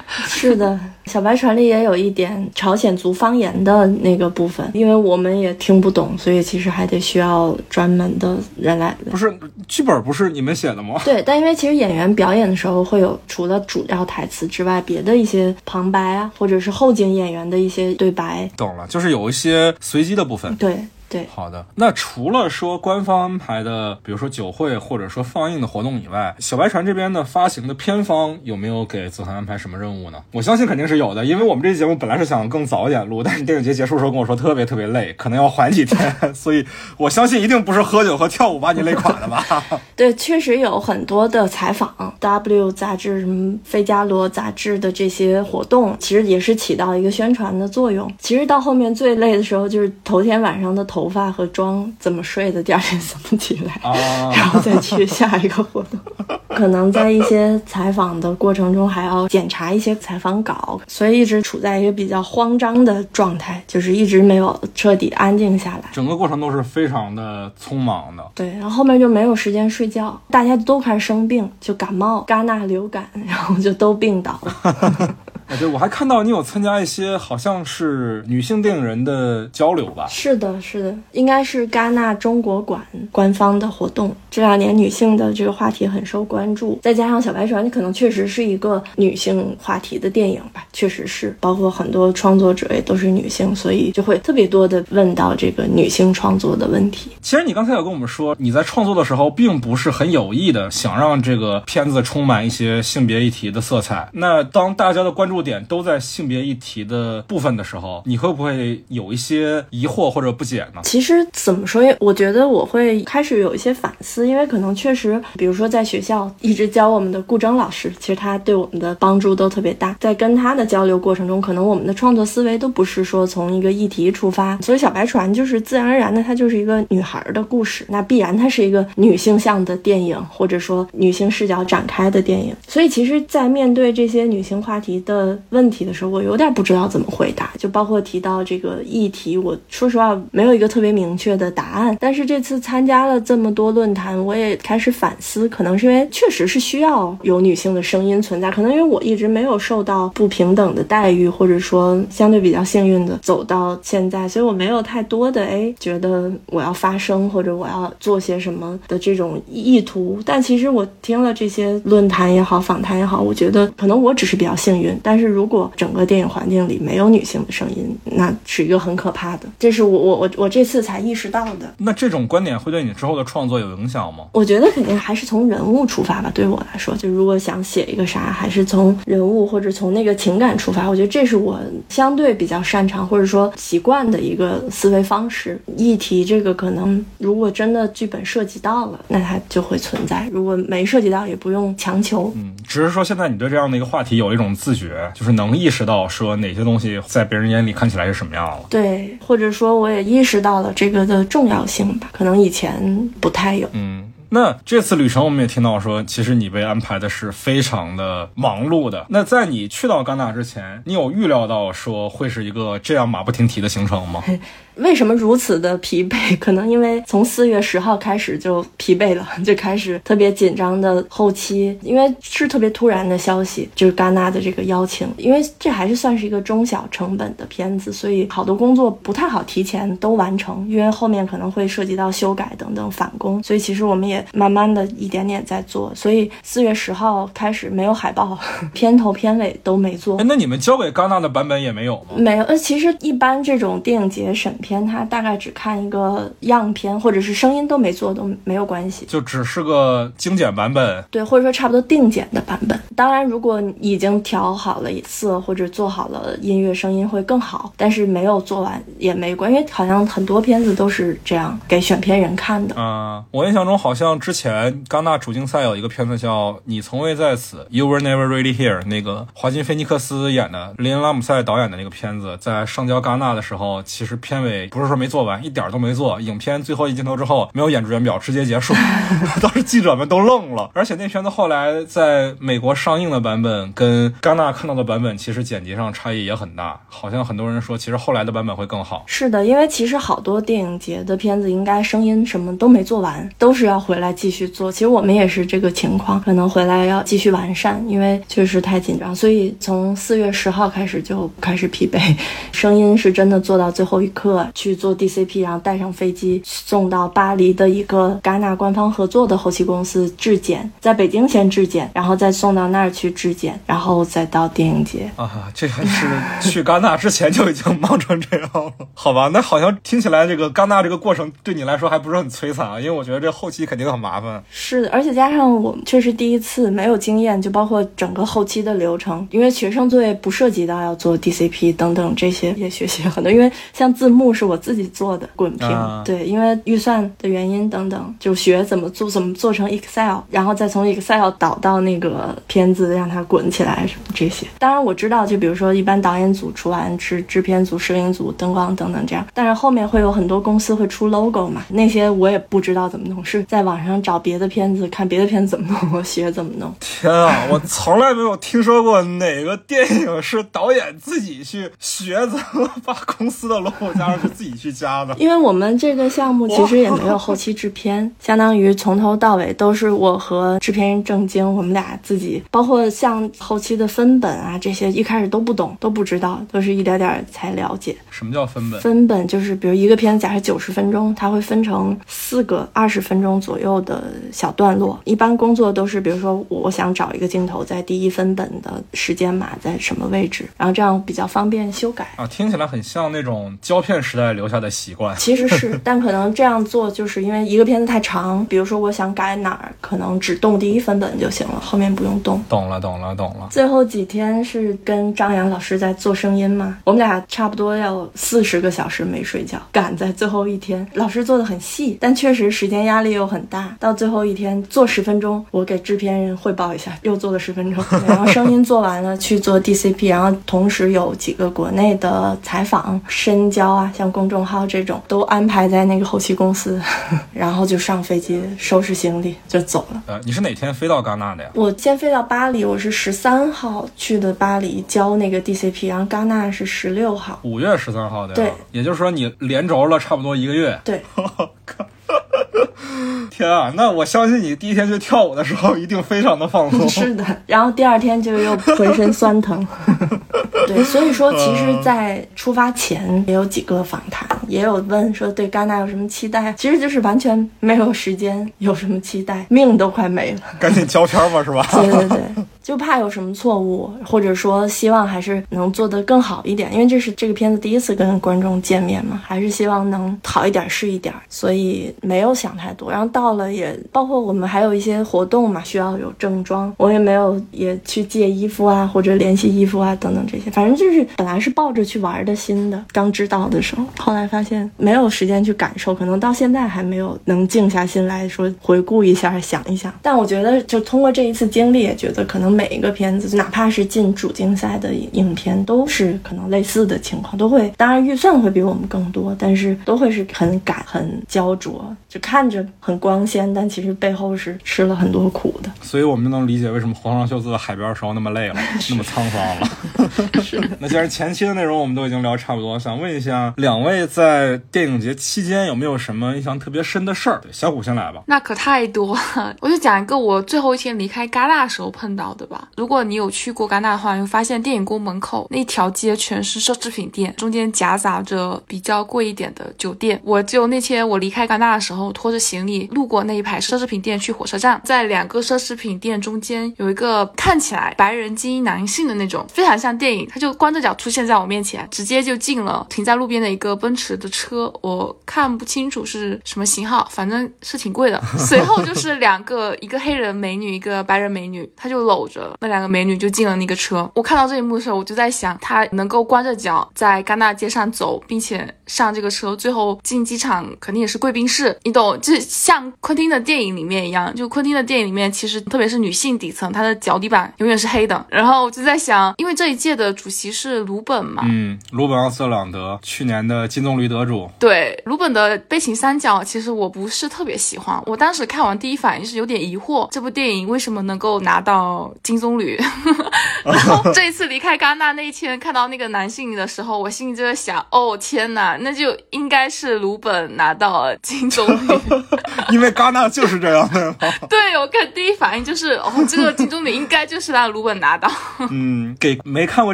<laughs> 是的，小白船里也有一点朝鲜族方言的那个部分，因为我们也听不懂，所以其实还得需要专门。的人来，不是剧本不是你们写的吗？对，但因为其实演员表演的时候会有除了主要台词之外，别的一些旁白啊，或者是后景演员的一些对白。懂了，就是有一些随机的部分。对。对，好的。那除了说官方安排的，比如说酒会或者说放映的活动以外，小白船这边的发行的片方有没有给子涵安排什么任务呢？我相信肯定是有的，因为我们这期节目本来是想更早一点录，但是电影节结束的时候跟我说特别特别累，可能要缓几天，<laughs> 所以我相信一定不是喝酒和跳舞把你累垮的吧？<laughs> 对，确实有很多的采访，W 杂志、什么费加罗杂志的这些活动，其实也是起到一个宣传的作用。其实到后面最累的时候就是头天晚上的头。头发和妆怎么睡的，第二天怎么起来，<laughs> 然后再去下一个活动。<laughs> 可能在一些采访的过程中，还要检查一些采访稿，所以一直处在一个比较慌张的状态，就是一直没有彻底安静下来。整个过程都是非常的匆忙的。对，然后后面就没有时间睡觉，大家都开始生病，就感冒、戛纳流感，然后就都病倒了。<laughs> 哎，对，我还看到你有参加一些好像是女性电影人的交流吧？是的，是的，应该是戛纳中国馆官方的活动。这两年女性的这个话题很受关注，再加上《小白船》，你可能确实是一个女性话题的电影吧？确实是，包括很多创作者也都是女性，所以就会特别多的问到这个女性创作的问题。其实你刚才有跟我们说，你在创作的时候并不是很有意的想让这个片子充满一些性别议题的色彩。那当大家的关注点都在性别议题的部分的时候，你会不会有一些疑惑或者不解呢？其实怎么说，我觉得我会开始有一些反思，因为可能确实，比如说在学校一直教我们的顾铮老师，其实他对我们的帮助都特别大。在跟他的交流过程中，可能我们的创作思维都不是说从一个议题出发，所以小白船就是自然而然的，它就是一个女孩的故事，那必然它是一个女性向的电影，或者说女性视角展开的电影。所以其实，在面对这些女性话题的问题的时候，我有点不知道怎么回答，就包括提到这个议题，我说实话没有一个特别明确的答案。但是这次参加了这么多论坛，我也开始反思，可能是因为确实是需要有女性的声音存在，可能因为我一直没有受到不平等的待遇，或者说相对比较幸运的走到现在，所以我没有太多的哎觉得我要发声或者我要做些什么的这种意图。但其实我听了这些论坛也好，访谈也好，我觉得可能我只是比较幸运，但。但是如果整个电影环境里没有女性的声音，那是一个很可怕的。这是我我我我这次才意识到的。那这种观点会对你之后的创作有影响吗？我觉得肯定还是从人物出发吧。对我来说，就如果想写一个啥，还是从人物或者从那个情感出发。我觉得这是我相对比较擅长或者说习惯的一个思维方式。议题这个可能，如果真的剧本涉及到了，那它就会存在；如果没涉及到，也不用强求。嗯，只是说现在你对这样的一个话题有一种自觉，就是能意识到说哪些东西在别人眼里看起来是什么样了。对，或者说我也意识到了这个的重要性吧，可能以前不太有。嗯。那这次旅程，我们也听到说，其实你被安排的是非常的忙碌的。那在你去到戛纳之前，你有预料到说会是一个这样马不停蹄的行程吗？<laughs> 为什么如此的疲惫？<laughs> 可能因为从四月十号开始就疲惫了，<laughs> 就开始特别紧张的后期，因为是特别突然的消息，就是戛纳的这个邀请。因为这还是算是一个中小成本的片子，所以好多工作不太好提前都完成，因为后面可能会涉及到修改等等返工。所以其实我们也慢慢的一点点在做。所以四月十号开始没有海报，<laughs> 片头片尾都没做。那你们交给戛纳的版本也没有吗？没有。呃，其实一般这种电影节审。片他大概只看一个样片，或者是声音都没做都没有关系，就只是个精简版本，对，或者说差不多定剪的版本。当然，如果已经调好了一次或者做好了音乐，声音会更好。但是没有做完也没关，因为好像很多片子都是这样给选片人看的。啊，我印象中好像之前戛纳主竞赛有一个片子叫《你从未在此》，You Were Never Really Here，那个华金菲尼克斯演的，林拉姆塞导演的那个片子，在上交戛纳的时候，其实片尾。不是说没做完，一点都没做。影片最后一镜头之后，没有演职员表，直接结束。<laughs> 当时记者们都愣了。而且那片子后来在美国上映的版本，跟戛纳看到的版本，其实剪辑上差异也很大。好像很多人说，其实后来的版本会更好。是的，因为其实好多电影节的片子，应该声音什么都没做完，都是要回来继续做。其实我们也是这个情况，可能回来要继续完善，因为确实太紧张。所以从四月十号开始就开始疲惫，<laughs> 声音是真的做到最后一刻。去做 DCP，然后带上飞机送到巴黎的一个戛纳官方合作的后期公司质检，在北京先质检，然后再送到那儿去质检，然后再到电影节啊。这还是去戛纳之前就已经忙成这样了，好吧？那好像听起来这个戛纳这个过程对你来说还不是很摧残啊，因为我觉得这后期肯定很麻烦。是的，而且加上我确实第一次没有经验，就包括整个后期的流程，因为学生作业不涉及到要做 DCP 等等这些，也学习很多。因为像字幕是我自己做的滚屏，对，因为预算的原因等等，就学怎么做，怎么做成 Excel，然后再从 Excel 导到那个片子，让它滚起来什么这些。当然我知道，就比如说一般导演组出完是制片组、摄影组、灯光等等这样，但是后面会有很多公司会出 logo 嘛，那些我也不知道怎么弄，是在网上找别的片子看别的片子怎么弄，我学怎么弄。天啊，我从来没有听说过哪个电影是导演自己去学怎么把公司的 logo 加上去自己去加的。因为我们这个项目其实也没有后期制片，相当于从头到尾都是我和制片人郑晶，我们俩自己，包括像后期的分本啊这些，一开始都不懂，都不知道，都是一点点才了解。什么叫分本？分本就是比如一个片子，假设九十分钟，它会分成四个二十分钟左右的小段落。一般工作都是，比如说我想找一个镜头在第一分本的时间码在什么位置，然后这样比较方便修改啊。听起来很像那种胶片时代留下的习惯。其实是，但可能这样做就是因为一个片子太长，比如说我想改哪儿，可能只动第一分本就行了，后面不用动。懂了，懂了，懂了。最后几天是跟张扬老师在做声音嘛，我们俩差不多要四十个小时没睡觉，赶在最后一天。老师做的很细，但确实时间压力又很大。到最后一天做十分钟，我给制片人汇报一下，又做了十分钟，然后声音做完了去做 DCP，然后同时有几个国内的采访、深交啊，像公众号这种。都安排在那个后期公司，<laughs> 然后就上飞机收拾行李就走了。呃，你是哪天飞到戛纳的呀？我先飞到巴黎，我是十三号去的巴黎交那个 DCP，然后戛纳是十六号，五月十三号的。对，也就是说你连轴了差不多一个月。对。<laughs> <laughs> 天啊，那我相信你第一天去跳舞的时候一定非常的放松。<laughs> 是的，然后第二天就又浑身酸疼。<laughs> 对，所以说其实，在出发前也有几个访谈，也有问说对戛纳有什么期待，其实就是完全没有时间有什么期待，命都快没了，赶紧交片吧，是吧？对对对。就怕有什么错误，或者说希望还是能做得更好一点，因为这是这个片子第一次跟观众见面嘛，还是希望能好一点是一点，所以没有想太多。然后到了也包括我们还有一些活动嘛，需要有正装，我也没有也去借衣服啊，或者联系衣服啊等等这些，反正就是本来是抱着去玩的心的，刚知道的时候，后来发现没有时间去感受，可能到现在还没有能静下心来说回顾一下，想一想。但我觉得就通过这一次经历，也觉得可能每一个片子，哪怕是进主竞赛的影片，都是可能类似的情况，都会，当然预算会比我们更多，但是都会是很赶、很焦灼，就看着很光鲜，但其实背后是吃了很多苦的。所以我们就能理解为什么黄上秀子海边时候那么累了，<laughs> <laughs> 那么沧桑了。<laughs> 是。那既然前期的内容我们都已经聊差不多，想问一下两位在电影节期间有没有什么印象特别深的事儿？小虎先来吧。那可太多了，我就讲一个我最后一天离开戛纳时候碰到的对吧。如果你有去过戛纳的话，你会发现电影宫门口那条街全是奢侈品店，中间夹杂着比较贵一点的酒店。我就那天我离开戛纳的时候，拖着行李路过那一排奢侈品店去火车站，在两个奢侈品店中间有一个看起来白人精英男性的那种，非常像电影，他就光着脚出现在我面前，直接就进了停在路边的一个奔驰的车，我看不清楚是什么型号，反正是挺贵的。随后就是两个，一个黑人美女，一个白人美女，他就搂着那两个美女就进了那个车。我看到这一幕的时候，我就在想，她能够光着脚在戛纳街上走，并且上这个车，最后进机场肯定也是贵宾室，你懂？就像昆汀的电影里面一样，就昆汀的电影里面，其实特别是女性底层，她的脚底板永远是黑的。然后我就在想，因为这一届的主席是鲁本嘛，嗯，鲁本·奥斯特朗德，去年的金棕榈得主。对，鲁本的《悲情三角》，其实我不是特别喜欢。我当时看完第一反应是有点疑惑，这部电影为什么能够拿到金棕榈？<laughs> 然后这一次离开戛纳那一天看到那个男性的时候，我心里就在想，哦天哪，那就应该是鲁本拿到了金棕榈，<laughs> 因为戛纳就是这样的。<laughs> 对我看第一反应就是，哦，这个金棕榈应该就是让鲁本拿到。嗯，给没看过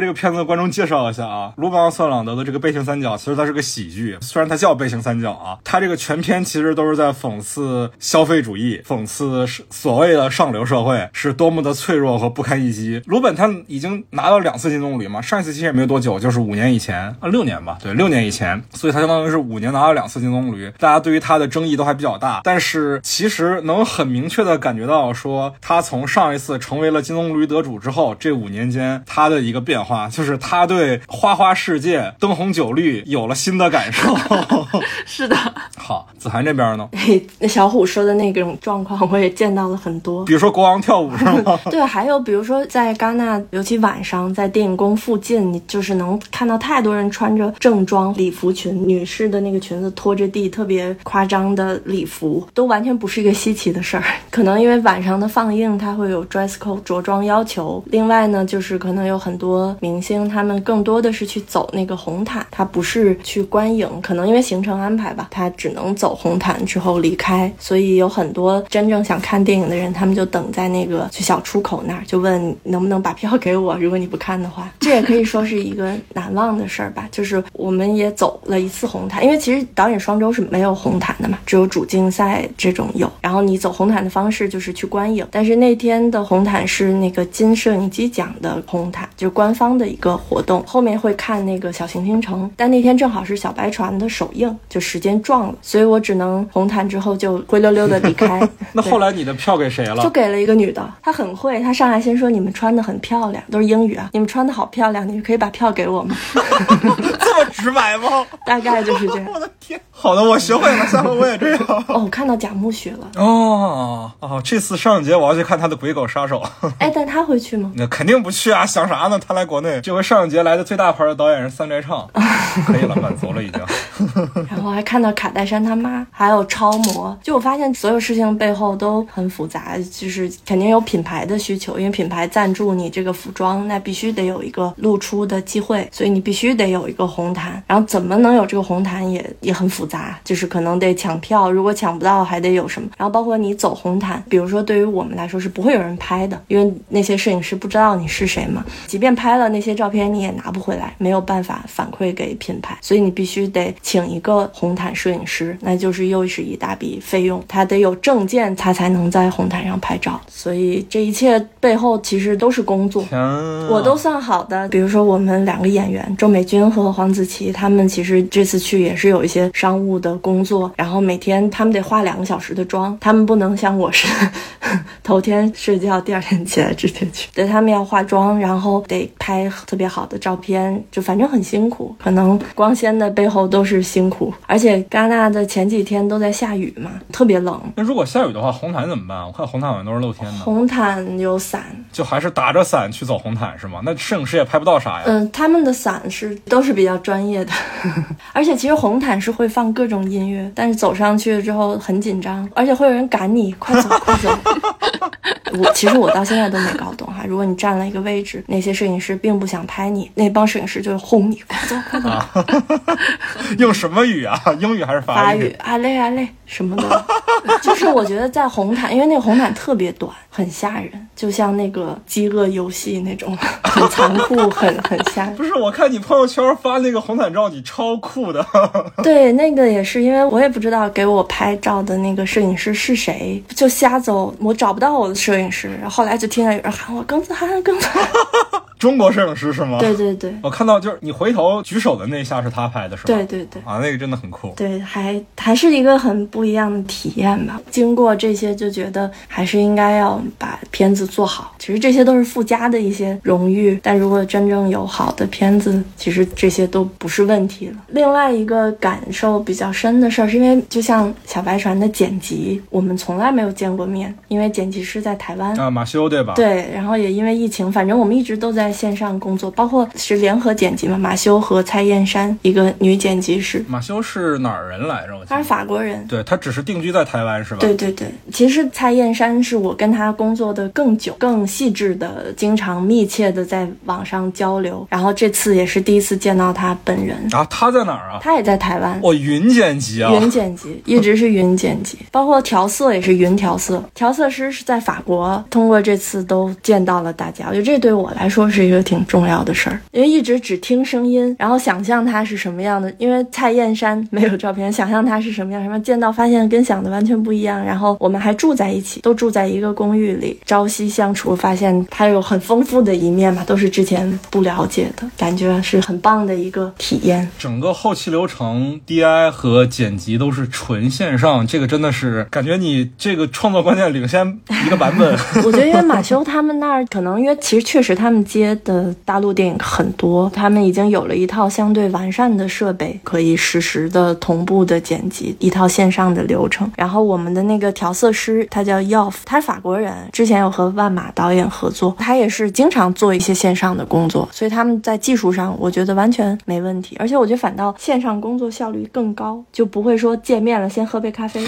这个片子的观众介绍一下啊，鲁本奥斯特朗德的这个《悲情三角》其实它是个喜剧，虽然它叫《悲情三角》啊，它这个全片其实都是在讽刺消费主义，讽刺所谓的上流社会是多么的脆弱和不堪一击。鲁本他已经拿到两次金棕榈嘛，上一次其实也没有多久，就是五年以前啊，六年吧，对，六年以前，所以他相当于是五年拿了两次金棕榈，大家对于他的争议都还比较大。但是其实能很明确的感觉到，说他从上一次成为了金棕榈得主之后，这五年间他的一个变化，就是他对花花世界、灯红酒绿有了新的感受。<laughs> 是的。<laughs> 好，子涵这边呢？<laughs> 那小虎说的那种状况，我也见到了很多。比如说国王跳舞是吗？对，还有就比如说在戛纳，尤其晚上在电影宫附近，你就是能看到太多人穿着正装礼服裙，女士的那个裙子拖着地，特别夸张的礼服，都完全不是一个稀奇的事儿。可能因为晚上的放映，它会有 dress code 着装要求。另外呢，就是可能有很多明星，他们更多的是去走那个红毯，他不是去观影。可能因为行程安排吧，他只能走红毯之后离开，所以有很多真正想看电影的人，他们就等在那个去小出口那儿，就问能不能把票给我。如果你不看的话，这也可以说是一个难忘的事儿吧。就是我们也走了一次红毯，因为其实导演双周是没有红毯的嘛，只有主竞赛这种有。然后你走红毯的方式就是去观影，但是那天的红毯是那个金摄影机奖的红毯，就是官方的一个活动，后面会看那个小行星城。但那天正好是小白船的首映，就时间撞了，所以我只能红毯之后就灰溜溜的离开。<laughs> 那后来你的票给谁了？就给了一个女的，她很会，她上来先说你们穿的很漂亮，都是英语啊，你们穿的好漂亮，你们可以把票给我吗？<laughs> 这么直白吗？<laughs> 大概就是这样。我的天，好的，我学会了，下回我也这样。哦，我看到贾木许了。哦哦，这次上影节我要去看他的《鬼狗杀手》。哎，但他会去吗？那肯定不去啊，想啥呢？他来国内，这回上影节来的最大牌的导演是三宅唱，<laughs> 可以了，满足了已经。然后还看到卡戴珊他妈，还有超模。就我发现所有事情背后都很复杂，就是肯定有品牌的需求，因为品牌赞助你这个服装，那必须得有一个露出的机会，所以你必须得有一个红。红毯，然后怎么能有这个红毯也也很复杂，就是可能得抢票，如果抢不到还得有什么，然后包括你走红毯，比如说对于我们来说是不会有人拍的，因为那些摄影师不知道你是谁嘛，即便拍了那些照片你也拿不回来，没有办法反馈给品牌，所以你必须得请一个红毯摄影师，那就是又是一大笔费用，他得有证件，他才能在红毯上拍照，所以这一切背后其实都是工作。啊，我都算好的，比如说我们两个演员周美君和黄子琪，他们其实这次去也是有一些商务的工作，然后每天他们得化两个小时的妆，他们不能像我似的 <laughs> 头天睡觉，第二天起来直接去，<laughs> 对他们要化妆，然后得拍特别好的照片，就反正很辛苦，可能光鲜的背后都是辛苦，而且戛纳的前几天都在下雨嘛，特别冷，那如果下雨的话，红毯怎么办？我看红毯好像都是露天的，红毯有伞，就还是打着伞去走红毯是吗？那摄影师也拍不到啥呀。嗯，他们的伞是都是比较专业的，<laughs> 而且其实红毯是会放各种音乐，但是走上去之后很紧张，而且会有人赶你，快走快走。<laughs> 我其实我到现在都没搞懂哈，如果你占了一个位置，那些摄影师并不想拍你，那帮摄影师就会轰你，快走快走。<laughs> 用什么语啊？英语还是法语？法语啊嘞啊嘞什么的，就是我觉得在红毯，因为那个红毯特别短，很吓人，就像那个饥饿游戏那种，很残酷，很很吓人。不是，我看你朋友圈发那个红毯照，你超酷的。<laughs> 对，那个也是，因为我也不知道给我拍照的那个摄影师是谁，就瞎走，我找不到我的摄影师，然后后来就听见有人喊我庚子涵，庚子涵。<laughs> 中国摄影师是吗？对对对，我看到就是你回头举手的那一下是他拍的，是吧？对对对，啊，那个真的很酷。对，还还是一个很不一样的体验吧。经过这些，就觉得还是应该要把片子做好。其实这些都是附加的一些荣誉，但如果真正有好的片子，其实这些都不是问题了。另外一个感受比较深的事儿，是因为就像小白船的剪辑，我们从来没有见过面，因为剪辑师在台湾啊，马修对吧？对，然后也因为疫情，反正我们一直都在线上工作，包括是联合剪辑嘛，马修和蔡燕山，一个女剪辑师。马修是哪儿人来着？我他是法国人，对他只是定居在台湾是吧？对对对，其实蔡燕山是我跟他工作的更久、更细致的，经常密切的在网上交流。然后这次也是第一次见到他本人。啊，他在哪儿啊？他也在台湾。哦，云剪辑啊，云剪辑 <laughs> 一直是云剪辑，包括调色也是云调色。调色师是在法国，通过这次都见到了大家。我觉得这对我来说是一个挺重要的事儿，因为一直只听声音，然后想象他是什么样的。因为蔡燕山没有照片，想象他是什么样，什么见到发现跟想的完全不一样。然后我们还住在一起，都住在一个公寓里，朝夕相处，发现他有很丰富的一面嘛，都是之前不了解的，感觉是很棒的一个体验。整个后期流程 DI 和剪辑都是纯线上，这个真的是感觉你这个创作观念领先一个版本。<laughs> 我觉得因为马修他们那儿可能因为其实确实他们接的大陆电影很多，他们已经有了一套相对完善的设备，可以实时的同步的剪辑，一套线上的流程。然后我们的那个调色师他叫 Yoff，他是法国人，之前有和万马导演合作，他也是经常做一些线上的工作，所以他们在技术上我觉得完全没问题。而且我觉得反倒线上工作效率更高，就不会说见面了先喝杯咖啡，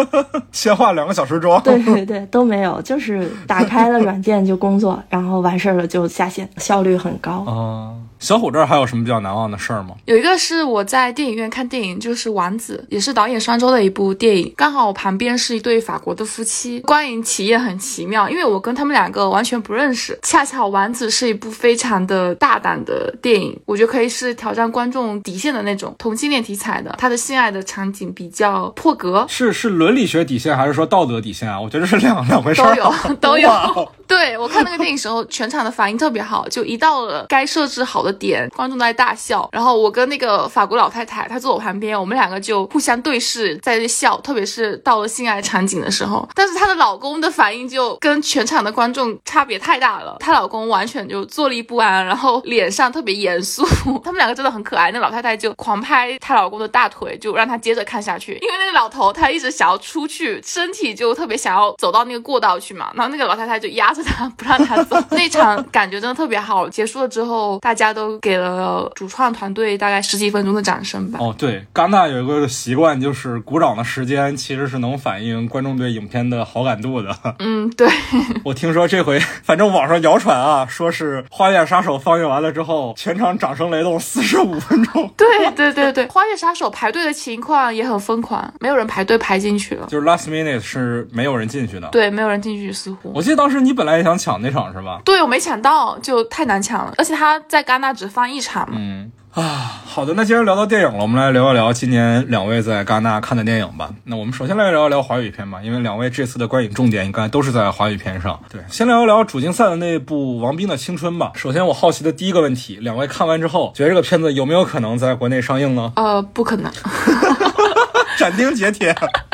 <laughs> 先化两个小时妆。对对对，都没有，就是打开了软件就工作，然后完事儿了就下线，效率很高。啊，小虎这儿还有什么比较难忘的事儿吗？有一个是我在电影院看电影，就是《王子》，也是导演双周的一部电影。刚好我旁边是一对法国的夫妻，观影体验很奇妙，因为我跟他们两个完全不认识。恰巧《王子》是一部非常的大胆的电影，我觉得可以是挑战观众底线的那种同性恋题材的。他的性爱的场景比较破格，是是伦理学底线还是说道德底线啊？我觉得是两两回事都儿。有都有。<laughs> 对我看那个电影时候，全场的反应特别好，就一到了该设置好的点，观众在大笑。然后我跟那个法国老太太，她坐我旁边，我们两个就互相对视，在这笑。特别是到了性爱场景的时候，但是她的老公的反应就跟全场的观众差别太大了。她老公完全就坐立不安，然后脸上特别严肃。<laughs> 他们两个真的很可爱。那老太太就狂拍她老公的大腿，就让他接着看下去。因为那个老头他一直想要出去，身体就特别想要走到那个过道去嘛。然后那个老太太就压着他不让他走。<laughs> 那场感觉真的特别好。结束了之后，大家都给了主创团队大概十几分钟的掌声吧。哦，对，戛纳有一个习惯，就是鼓掌的时间其实是能反映观众对影片的好感度的。嗯，对。<laughs> 我听说这回，反正网上谣传啊，说是《花月杀手》放映完了之后，全场掌声雷动四十五分钟。对对对对，《花月杀手》排队的情况也很疯狂，没有人排队排进去了，就是 last minute 是没有人进去的。对，没有人进去，似乎。我记得当时你本来也想抢那场是吧？对，我没抢到，就太难抢了，而且他在戛纳只放一场嘛。嗯。啊，好的，那既然聊到电影了，我们来聊一聊今年两位在戛纳看的电影吧。那我们首先来聊一聊华语片吧，因为两位这次的观影重点应该都是在华语片上。对，先聊一聊主竞赛的那部王斌的青春吧。首先，我好奇的第一个问题，两位看完之后，觉得这个片子有没有可能在国内上映呢？呃，不可能。<laughs> 斩钉截铁。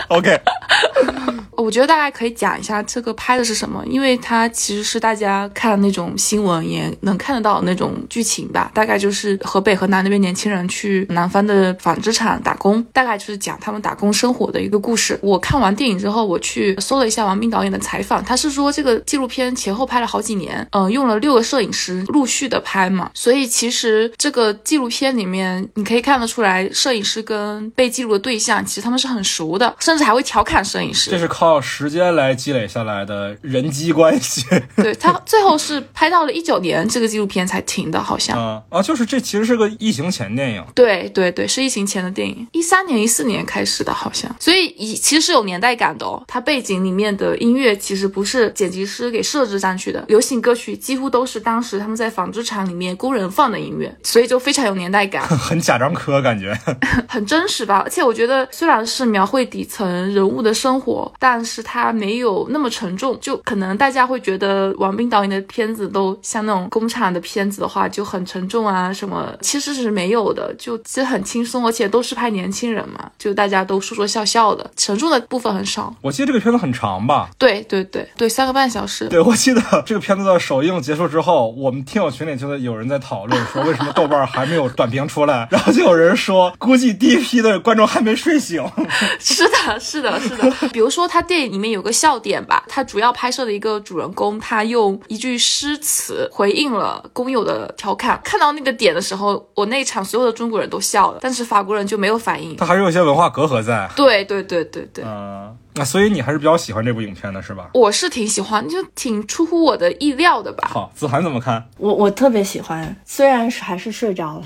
OK。我觉得大概可以讲一下这个拍的是什么，因为它其实是大家看那种新闻也能看得到那种剧情吧。大概就是河北、河南那边年轻人去南方的纺织厂打工，大概就是讲他们打工生活的一个故事。我看完电影之后，我去搜了一下王斌导演的采访，他是说这个纪录片前后拍了好几年，嗯，用了六个摄影师陆续的拍嘛。所以其实这个纪录片里面你可以看得出来，摄影师跟被记录的对象其实他们是很熟的，甚至还会调侃摄影师。这是靠。靠时间来积累下来的人际关系，<laughs> 对他最后是拍到了一九年，这个纪录片才停的，好像。啊啊，就是这其实是个疫情前电影，对对对，是疫情前的电影，一三年一四年开始的，好像，所以以其实是有年代感的哦。它背景里面的音乐其实不是剪辑师给设置上去的，流行歌曲几乎都是当时他们在纺织厂里面工人放的音乐，所以就非常有年代感，很贾樟柯感觉，<laughs> 很真实吧。而且我觉得虽然是描绘底层人物的生活，但但是它没有那么沉重，就可能大家会觉得王斌导演的片子都像那种工厂的片子的话就很沉重啊什么，其实是没有的，就其实很轻松，而且都是拍年轻人嘛，就大家都说说笑笑的，沉重的部分很少。我记得这个片子很长吧？对对对对，三个半小时。对，我记得这个片子的首映结束之后，我们听友群里就在有人在讨论说为什么豆瓣还没有短评出来，然后就有人说估计第一批的观众还没睡醒。<laughs> 是的，是的，是的，比如说他。电影里面有个笑点吧，他主要拍摄的一个主人公，他用一句诗词回应了工友的调侃。看到那个点的时候，我那场所有的中国人都笑了，但是法国人就没有反应。他还是有些文化隔阂在。对对对对对。嗯。那所以你还是比较喜欢这部影片的是吧？我是挺喜欢，就挺出乎我的意料的吧。好，子涵怎么看？我我特别喜欢，虽然是还是睡着了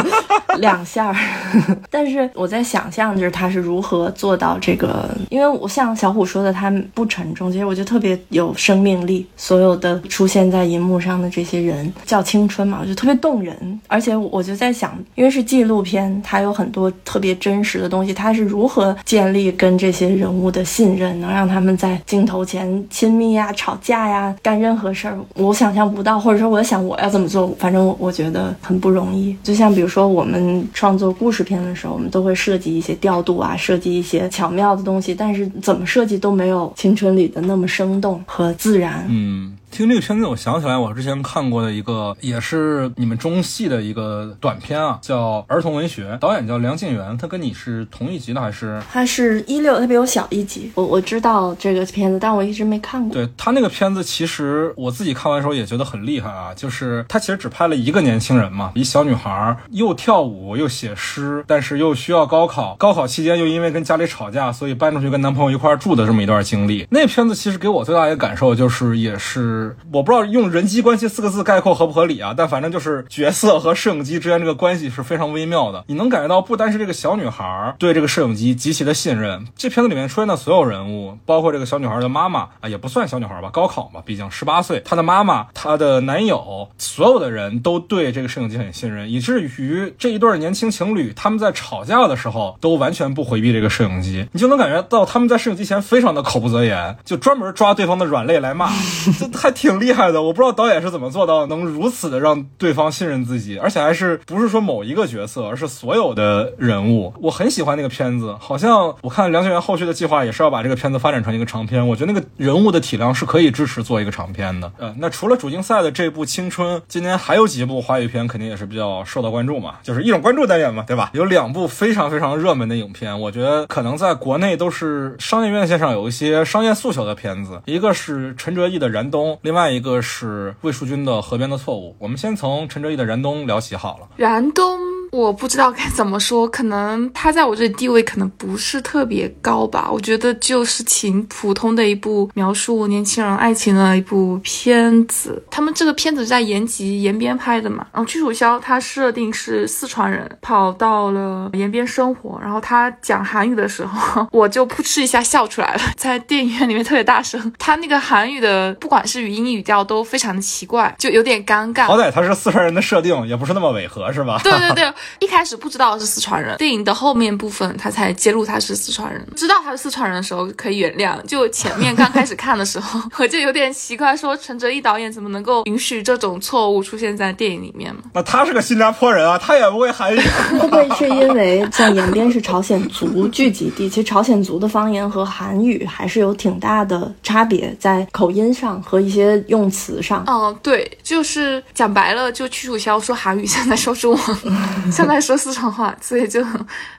<laughs> 两下，<laughs> 但是我在想象就是他是如何做到这个，因为我像小虎说的，他不沉重，其实我就特别有生命力。所有的出现在银幕上的这些人叫青春嘛，我就特别动人。而且我就在想，因为是纪录片，它有很多特别真实的东西，它是如何建立跟这些人物的。信任能让他们在镜头前亲密呀、吵架呀、干任何事儿，我想象不到，或者说我想我要怎么做，反正我我觉得很不容易。就像比如说我们创作故事片的时候，我们都会设计一些调度啊，设计一些巧妙的东西，但是怎么设计都没有青春里的那么生动和自然。嗯。听这个片子，我想起来我之前看过的一个，也是你们中戏的一个短片啊，叫《儿童文学》，导演叫梁静源，他跟你是同一集的还是？他是一六，他比我小一集。我我知道这个片子，但我一直没看过。对他那个片子，其实我自己看完时候也觉得很厉害啊，就是他其实只拍了一个年轻人嘛，一小女孩又跳舞又写诗，但是又需要高考，高考期间又因为跟家里吵架，所以搬出去跟男朋友一块住的这么一段经历。那片子其实给我最大一个感受就是，也是。我不知道用人机关系四个字概括合不合理啊，但反正就是角色和摄影机之间这个关系是非常微妙的。你能感觉到，不单是这个小女孩对这个摄影机极其的信任。这片子里面出现的所有人物，包括这个小女孩的妈妈啊，也不算小女孩吧，高考嘛，毕竟十八岁。她的妈妈、她的男友，所有的人都对这个摄影机很信任，以至于这一对年轻情侣他们在吵架的时候都完全不回避这个摄影机。你就能感觉到他们在摄影机前非常的口不择言，就专门抓对方的软肋来骂，这 <laughs> 太挺厉。害的，我不知道导演是怎么做到能如此的让对方信任自己，而且还是不是说某一个角色，而是所有的人物。我很喜欢那个片子，好像我看梁静源后续的计划也是要把这个片子发展成一个长片。我觉得那个人物的体量是可以支持做一个长片的。呃，那除了主竞赛的这部《青春》，今年还有几部华语片肯定也是比较受到关注嘛，就是一种关注单元嘛，对吧？有两部非常非常热门的影片，我觉得可能在国内都是商业院线上有一些商业诉求的片子，一个是陈哲艺的《燃冬》，另外一个是魏淑君的《河边的错误》。我们先从陈哲艺的《燃冬》聊起好了。燃冬。我不知道该怎么说，可能他在我这里地位可能不是特别高吧。我觉得就是挺普通的一部描述年轻人爱情的一部片子。他们这个片子在延吉延边拍的嘛，然后屈楚萧他设定是四川人，跑到了延边生活，然后他讲韩语的时候，我就扑哧一下笑出来了，在电影院里面特别大声。他那个韩语的不管是语音语调都非常的奇怪，就有点尴尬。好歹他是四川人的设定，也不是那么违和，是吧？对对对。一开始不知道是四川人，电影的后面部分他才揭露他是四川人。知道他是四川人的时候可以原谅，就前面刚开始看的时候，我就有点奇怪，说陈哲艺导演怎么能够允许这种错误出现在电影里面嘛？<laughs> 那他是个新加坡人啊，他也不会 <laughs> 韩语。会不会是因为像延边是朝鲜族聚集地？其实朝鲜族的方言和韩语还是有挺大的差别，在口音上和一些用词上。哦，对，就是讲白了，就屈楚萧说韩语，现在说中文。<laughs> 现在说四川话，所以就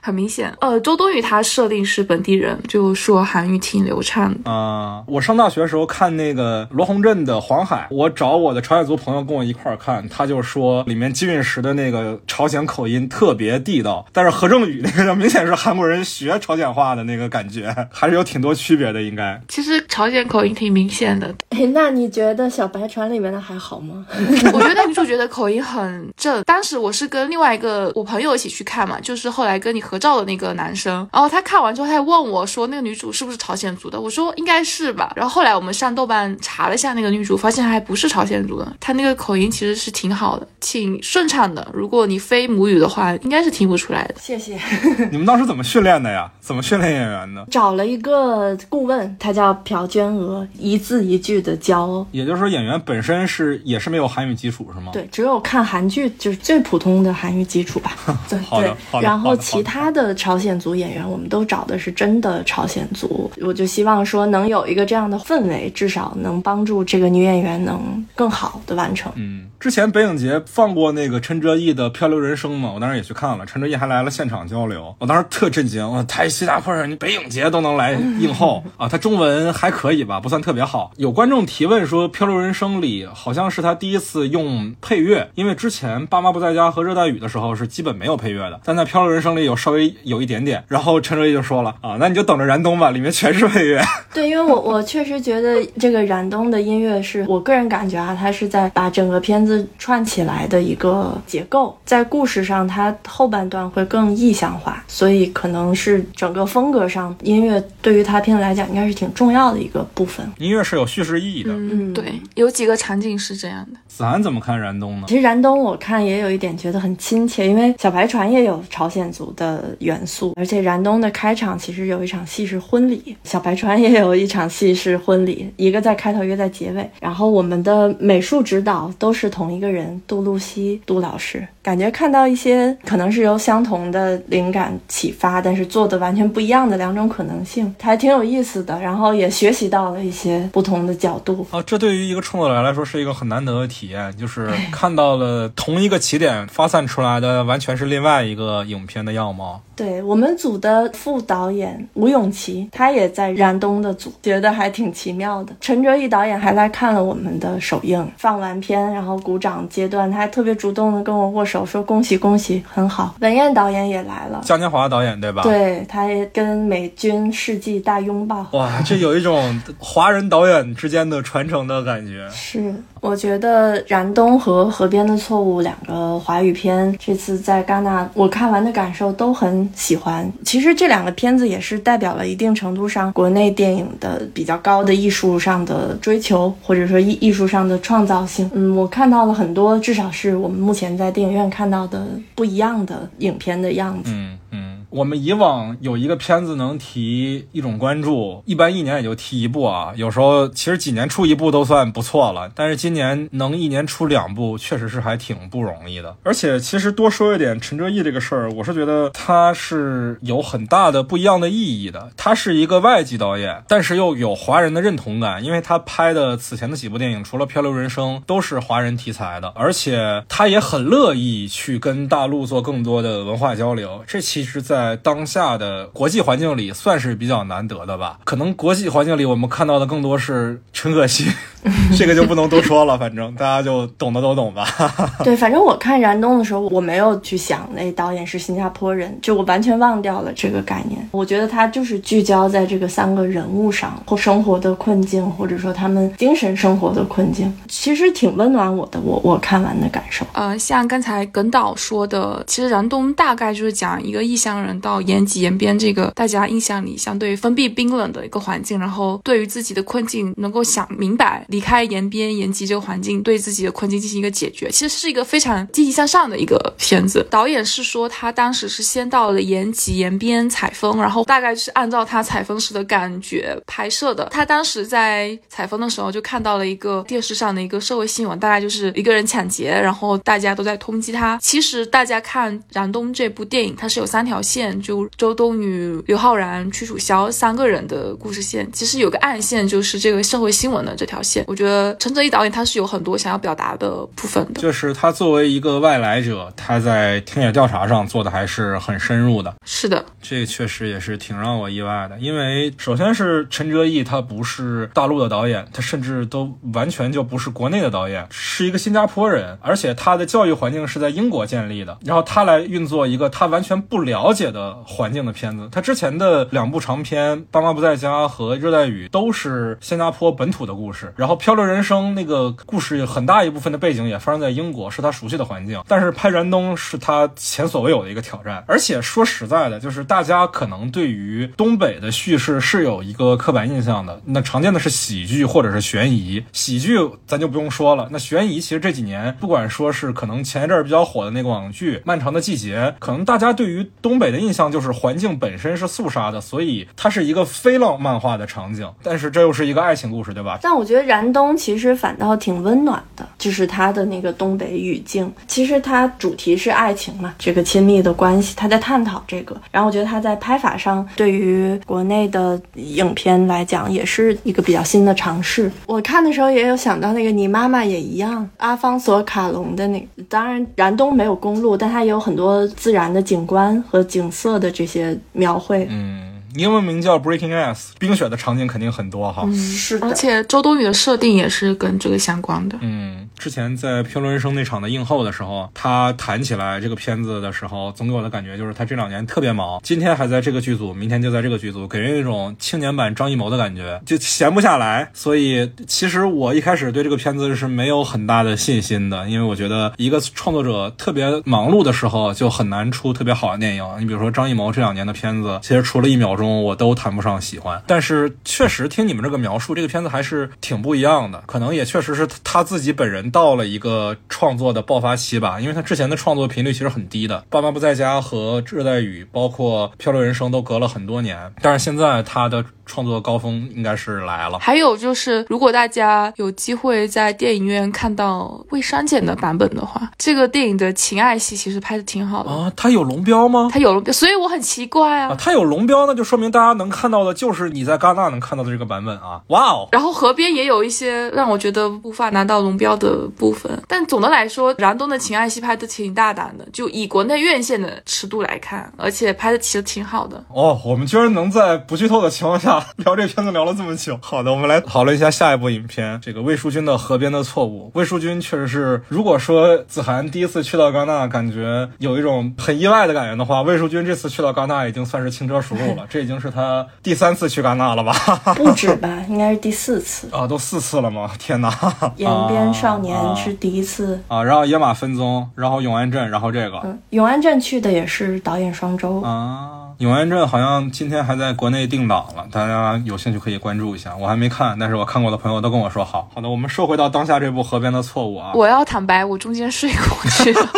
很明显。呃，周冬雨她设定是本地人，就说韩语挺流畅的啊。我上大学的时候看那个罗洪镇的《黄海》，我找我的朝鲜族朋友跟我一块儿看，他就说里面金允石的那个朝鲜口音特别地道，但是何正宇那个明显是韩国人学朝鲜话的那个感觉，还是有挺多区别的。应该其实朝鲜口音挺明显的。哎，那你觉得《小白船》里面的还好吗？<laughs> 我觉得女主角的口音很正。当时我是跟另外一个。我朋友一起去看嘛，就是后来跟你合照的那个男生，然后他看完之后，他还问我说，那个女主是不是朝鲜族的？我说应该是吧。然后后来我们上豆瓣查了一下那个女主，发现还不是朝鲜族的，她那个口音其实是挺好的，挺顺畅的。如果你非母语的话，应该是听不出来的。谢谢。<laughs> 你们当时怎么训练的呀？怎么训练演员的？找了一个顾问，他叫朴娟娥，一字一句的教。也就是说，演员本身是也是没有韩语基础是吗？对，只有看韩剧就是最普通的韩语基础。<laughs> 对对，然后其他的朝鲜族演员，我们都找的是真的朝鲜族。我就希望说能有一个这样的氛围，至少能帮助这个女演员能更好的完成。嗯，之前北影节放过那个陈哲艺的《漂流人生》嘛，我当时也去看了，陈哲艺还来了现场交流，我当时特震惊，哇，台西大坡人，你北影节都能来 <laughs> 映后啊！他中文还可以吧，不算特别好。有观众提问说，《漂流人生》里好像是他第一次用配乐，因为之前《爸妈不在家》和《热带雨》的时候是。基本没有配乐的，但在《漂流人生》里有稍微有一点点。然后陈哲艺就说了啊，那你就等着燃冬吧，里面全是配乐。<laughs> 对，因为我我确实觉得这个燃冬的音乐是我个人感觉啊，它是在把整个片子串起来的一个结构，在故事上它后半段会更意象化，所以可能是整个风格上音乐对于他片子来讲应该是挺重要的一个部分。音乐是有叙事意义的，嗯，对，有几个场景是这样的。子涵怎么看燃冬呢？其实燃冬我看也有一点觉得很亲切，因为。小白船也有朝鲜族的元素，而且燃冬的开场其实有一场戏是婚礼，小白船也有一场戏是婚礼，一个在开头，一个在结尾。然后我们的美术指导都是同一个人，杜露西杜老师，感觉看到一些可能是由相同的灵感启发，但是做的完全不一样的两种可能性，还挺有意思的。然后也学习到了一些不同的角度啊，这对于一个创作者来说是一个很难得的体验，就是看到了同一个起点发散出来的完。全是另外一个影片的样貌。对我们组的副导演吴永琪，他也在燃冬的组，觉得还挺奇妙的。陈哲艺导演还来看了我们的首映，放完片然后鼓掌阶段，他还特别主动的跟我握手，说恭喜恭喜，很好。文彦导演也来了，嘉年华导演对吧？对，他也跟美军世纪大拥抱。哇，这有一种华人导演之间的传承的感觉。<laughs> 是，我觉得燃冬和河边的错误两个华语片，这次在戛纳我看完的感受都很。喜欢，其实这两个片子也是代表了一定程度上国内电影的比较高的艺术上的追求，或者说艺艺术上的创造性。嗯，我看到了很多，至少是我们目前在电影院看到的不一样的影片的样子。嗯嗯。我们以往有一个片子能提一种关注，一般一年也就提一部啊。有时候其实几年出一部都算不错了，但是今年能一年出两部，确实是还挺不容易的。而且其实多说一点陈哲艺这个事儿，我是觉得他是有很大的不一样的意义的。他是一个外籍导演，但是又有华人的认同感，因为他拍的此前的几部电影，除了《漂流人生》，都是华人题材的，而且他也很乐意去跟大陆做更多的文化交流。这其实，在在当下的国际环境里，算是比较难得的吧。可能国际环境里，我们看到的更多是陈可辛 <laughs> 这个就不能多说了，反正大家就懂的都懂吧。<laughs> 对，反正我看燃冬的时候，我没有去想那导演是新加坡人，就我完全忘掉了这个概念。我觉得他就是聚焦在这个三个人物上，或生活的困境，或者说他们精神生活的困境，其实挺温暖我的。我我看完的感受，呃，像刚才耿导说的，其实燃冬大概就是讲一个异乡人到延吉延边这个大家印象里相对封闭冰冷的一个环境，然后对于自己的困境能够想明白，离开延边延吉这个环境，对自己的困境进行一个解决，其实是一个非常积极向上的一个片子。导演是说他当时是先到了延吉延边采风，然后大概是按照他采风时的感觉拍摄的。他当时在采风的时候就看到了一个电视上的一个社会新闻，大概就是一个人抢劫，然后大家都在通缉他。其实大家看《燃冬》这部电影，它是有三条线，就周冬雨、刘昊然、屈楚萧三个人的故事线。其实有个暗线，就是这个社会新闻的这条线。我觉得陈哲艺导演他是有很多想要表达的部分的。就是他作为一个外来者，他在田野调查上做的还是很深入的。是的，这确实也是挺让我意外的，因为首先是陈哲艺，他不是大陆的导演，他甚至都完全就不是国内的导演，是一个新加坡人，而且他的教育环境是在英国建立的，然后他来运作一个他完全不了解的环境的片子。他之前的两部长片《爸妈不在家》和《热带雨》都是新加坡本土的故事，然后《然后漂流人生》那个故事很大一部分的背景也发生在英国，是他熟悉的环境。但是拍燃冬是他前所未有的一个挑战，而且说实在的，就是大家可能对于东北的叙事是有一个刻板印象的。那常见的是喜剧或者是悬疑，喜剧咱就不用说了。那悬疑其实这几年不管说是可能前一阵比较火的那个网剧《漫长的季节》，可能大家对于东北的印象就是环境本身是肃杀的，所以它是一个非浪漫化的场景。但是这又是一个爱情故事，对吧？但我觉得燃燃冬其实反倒挺温暖的，就是他的那个东北语境。其实它主题是爱情嘛，这个亲密的关系，他在探讨这个。然后我觉得他在拍法上，对于国内的影片来讲，也是一个比较新的尝试。我看的时候也有想到那个《你妈妈也一样》，阿方索卡隆的那个。当然，燃冬没有公路，但它也有很多自然的景观和景色的这些描绘。嗯。英文名叫 Breaking Ice，冰雪的场景肯定很多哈。嗯是的，而且周冬雨的设定也是跟这个相关的。嗯，之前在《漂流人生》那场的映后的时候，他谈起来这个片子的时候，总给我的感觉就是他这两年特别忙，今天还在这个剧组，明天就在这个剧组，给人一种青年版张艺谋的感觉，就闲不下来。所以其实我一开始对这个片子是没有很大的信心的，因为我觉得一个创作者特别忙碌的时候，就很难出特别好的电影。你比如说张艺谋这两年的片子，其实除了一秒钟。我都谈不上喜欢，但是确实听你们这个描述，这个片子还是挺不一样的。可能也确实是他自己本人到了一个创作的爆发期吧，因为他之前的创作频率其实很低的，《爸妈不在家》和《热带雨》，包括《漂流人生》都隔了很多年，但是现在他的。创作高峰应该是来了。还有就是，如果大家有机会在电影院看到未删减的版本的话，这个电影的情爱戏其实拍的挺好的啊。它有龙标吗？它有龙标，所以我很奇怪啊。它有龙标，那就说明大家能看到的就是你在戛纳能看到的这个版本啊。哇哦！然后河边也有一些让我觉得无法拿到龙标的部分，但总的来说，燃冬的情爱戏拍的挺大胆的，就以国内院线的尺度来看，而且拍的其实挺好的。哦，我们居然能在不剧透的情况下。<laughs> 聊这片子聊了这么久，好的，我们来讨论一下下一部影片，这个魏淑君的《河边的错误》。魏淑君确实是，如果说子涵第一次去到戛纳，感觉有一种很意外的感觉的话，魏淑君这次去到戛纳已经算是轻车熟路了。<laughs> 这已经是他第三次去戛纳了吧？<laughs> 不止吧，应该是第四次啊，都四次了吗？天哪！延边少年是第一次啊，然后野马分鬃，然后永安镇，然后这个，嗯，永安镇去的也是导演双周啊。永安镇好像今天还在国内定档了，大家有兴趣可以关注一下。我还没看，但是我看过的朋友都跟我说好。好的，我们说回到当下这部《河边的错误》啊。我要坦白，我中间睡过去了，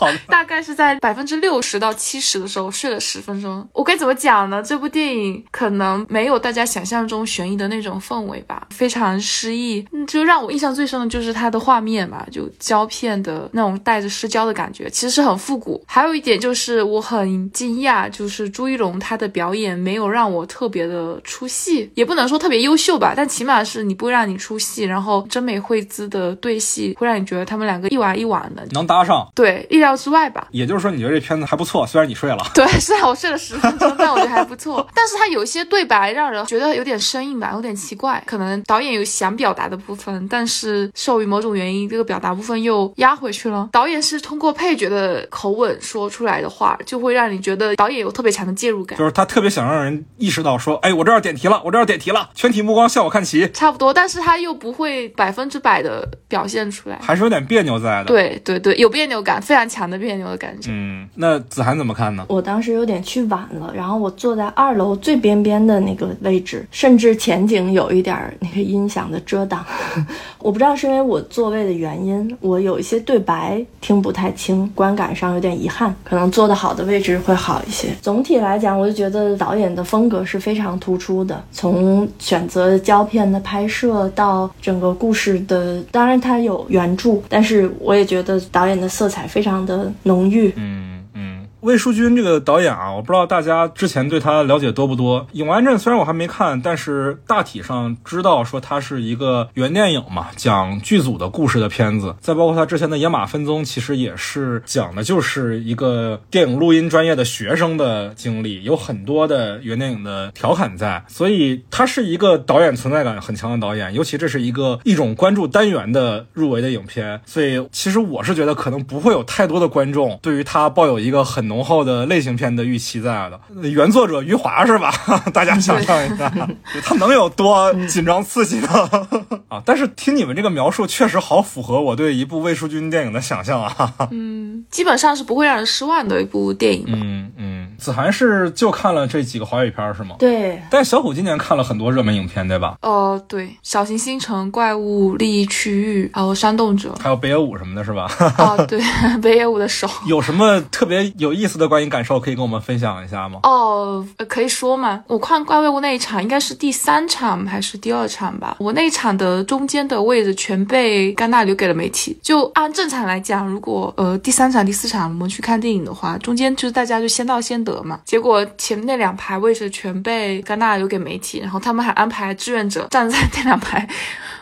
好，<laughs> 大概是在百分之六十到七十的时候睡了十分钟。我该怎么讲呢？这部电影可能没有大家想象中悬疑的那种氛围吧，非常诗意。就让我印象最深的就是它的画面嘛，就胶片的那种带着失焦的感觉，其实是很复古。还有一点就是我很惊讶，就是。朱一龙他的表演没有让我特别的出戏，也不能说特别优秀吧，但起码是你不会让你出戏。然后真美惠子的对戏会让你觉得他们两个一碗一碗的能搭上。对，意料料之外吧。也就是说，你觉得这片子还不错，虽然你睡了。<laughs> 对，虽然我睡了十分钟，但我觉得还不错。但是它有一些对白让人觉得有点生硬吧，有点奇怪。可能导演有想表达的部分，但是受于某种原因，这个表达部分又压回去了。导演是通过配角的口吻说出来的话，就会让你觉得导演有特别强的介入感。就是他特别想让人意识到说，哎，我这要点题了，我这要点题了，全体目光向我看齐。差不多，但是他又不会百分之百的表现出来，还是有点别扭在的。对对对，有别扭感，非常强的别扭的感觉。嗯，那子涵怎么看呢？我当时有点去晚了，然后我坐在二楼最边边的那个位置，甚至前景有一点儿那个音响的遮挡。<laughs> 我不知道是因为我座位的原因，我有一些对白听不太清，观感上有点遗憾。可能坐的好的位置会好一些。总体来讲，我就觉得导演的风格是非常突出的，从选择胶片的拍摄到整个故事的，当然它有原著，但是我也觉得导演的色彩非常的的浓郁。嗯。魏书君这个导演啊，我不知道大家之前对他了解多不多。《影完镇》虽然我还没看，但是大体上知道说它是一个原电影嘛，讲剧组的故事的片子。再包括他之前的《野马分鬃》，其实也是讲的就是一个电影录音专业的学生的经历，有很多的原电影的调侃在。所以他是一个导演存在感很强的导演，尤其这是一个一种关注单元的入围的影片。所以其实我是觉得可能不会有太多的观众对于他抱有一个很。浓厚的类型片的预期在的，原作者余华是吧？<laughs> 大家想象一下，<laughs> 他能有多紧张刺激呢？<laughs> 啊！但是听你们这个描述，确实好符合我对一部魏淑君电影的想象啊。嗯，基本上是不会让人失望的一部电影。嗯嗯，子涵是就看了这几个华语片是吗？对。但小虎今年看了很多热门影片，对吧？哦，对，《小行星城》《怪物利益区域》，还有《煽动者》，还有北野武什么的，是吧？<laughs> 哦，对，<laughs> 北野武的手。有什么特别有意思的观影感受可以跟我们分享一下吗？哦，可以说吗？我看怪物那一场应该是第三场还是第二场吧？我那一场的中间的位置全被戛纳留给了媒体。就按正常来讲，如果呃第三场、第四场我们去看电影的话，中间就是大家就先到先得结果前那两排位置全被戛纳留给媒体，然后他们还安排志愿者站在那两排。